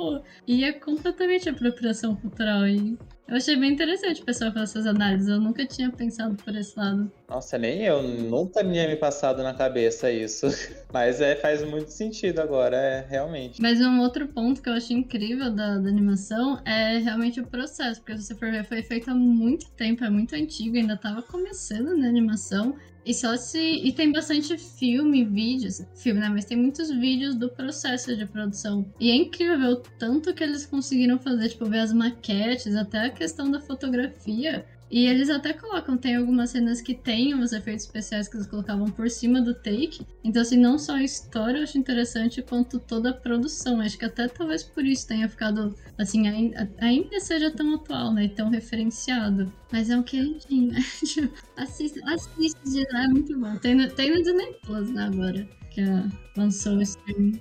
E é completamente apropriação apropriação cultural. E eu achei bem interessante o pessoal fazer essas análises. Eu nunca tinha pensado por esse lado. Nossa, nem eu, nunca tinha me passado na cabeça isso. Mas é, faz muito sentido agora, é, realmente. Mas um outro ponto que eu acho incrível da, da animação é realmente o processo, porque se você for ver, foi feito há muito tempo, é muito antigo, ainda tava começando na animação. E só se. E tem bastante filme, vídeos. Filme, né? Mas tem muitos vídeos do processo de produção. E é incrível ver o tanto que eles conseguiram fazer, tipo, ver as maquetes, até a questão da fotografia. E eles até colocam, tem algumas cenas que tem os efeitos especiais que eles colocavam por cima do take. Então, assim, não só a história eu acho interessante, quanto toda a produção. Acho que até talvez por isso tenha ficado, assim, ainda, seja tão atual, né? E tão referenciado. Mas é um queridinho, né? Tipo, assiste, assiste, é muito bom. Tem no, tem no Disney Plus, né, agora, que uh, lançou o stream.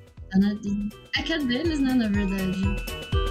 É que é deles, né, na verdade.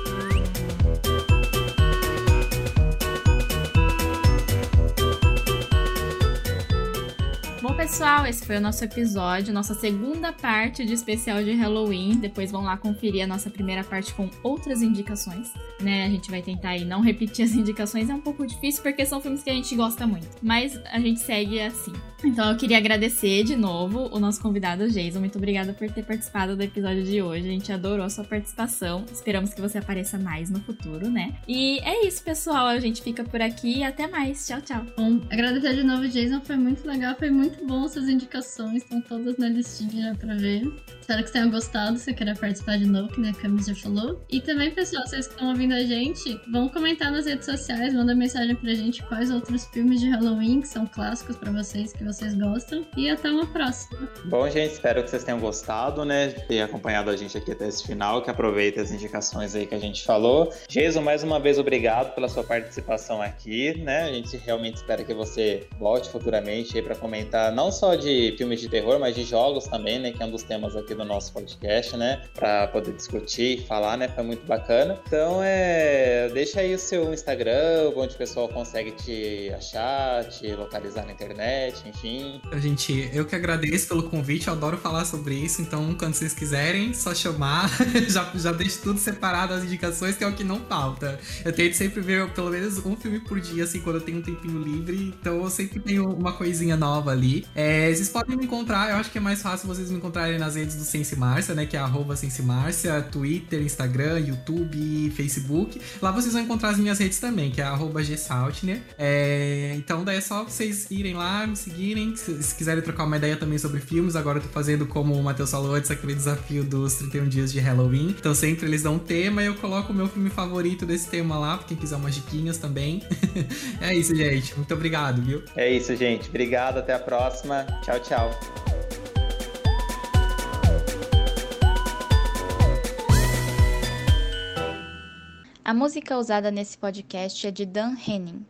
Bom, pessoal, esse foi o nosso episódio, nossa segunda parte de especial de Halloween. Depois vão lá conferir a nossa primeira parte com outras indicações, né? A gente vai tentar aí não repetir as indicações, é um pouco difícil porque são filmes que a gente gosta muito, mas a gente segue assim. Então eu queria agradecer de novo o nosso convidado Jason. Muito obrigada por ter participado do episódio de hoje. A gente adorou a sua participação. Esperamos que você apareça mais no futuro, né? E é isso, pessoal. A gente fica por aqui até mais. Tchau, tchau. Bom, agradecer de novo, Jason. Foi muito legal, foi muito muito bom essas indicações, estão todas na listinha pra ver. Espero que tenham gostado, se queira participar de novo, que nem a Camis já falou. E também, pessoal, vocês que estão ouvindo a gente, vão comentar nas redes sociais, manda mensagem pra gente quais outros filmes de Halloween que são clássicos pra vocês, que vocês gostam. E até uma próxima. Bom, gente, espero que vocês tenham gostado, né? Ter acompanhado a gente aqui até esse final, que aproveite as indicações aí que a gente falou. Jason, mais uma vez, obrigado pela sua participação aqui, né? A gente realmente espera que você volte futuramente aí pra comentar não só de filmes de terror, mas de jogos também, né? Que é um dos temas aqui do nosso podcast, né? Para poder discutir e falar, né? Foi muito bacana. Então, é, deixa aí o seu Instagram, onde o pessoal consegue te achar, te localizar na internet, enfim. Gente, eu que agradeço pelo convite, eu adoro falar sobre isso. Então, quando vocês quiserem, só chamar. já, já deixo tudo separado as indicações, que é o que não falta. Eu tento sempre ver pelo menos um filme por dia, assim, quando eu tenho um tempinho livre. Então, eu sempre tenho uma coisinha nova ali. É, vocês podem me encontrar, eu acho que é mais fácil vocês me encontrarem nas redes do Sense Márcia, né? Que é arroba Sense Márcia, Twitter, Instagram, YouTube, Facebook. Lá vocês vão encontrar as minhas redes também, que é arroba Gsaltner. É, então daí é só vocês irem lá, me seguirem. Se, se, quiserem trocar uma ideia também sobre filmes, agora eu tô fazendo, como o Matheus falou antes, aquele desafio dos 31 dias de Halloween. Então sempre eles dão um tema e eu coloco o meu filme favorito desse tema lá, pra quem quiser umas diquinhas também. é isso, gente. Muito obrigado, viu? É isso, gente. Obrigado, até a próxima próxima. Tchau, tchau. A música usada nesse podcast é de Dan Henning.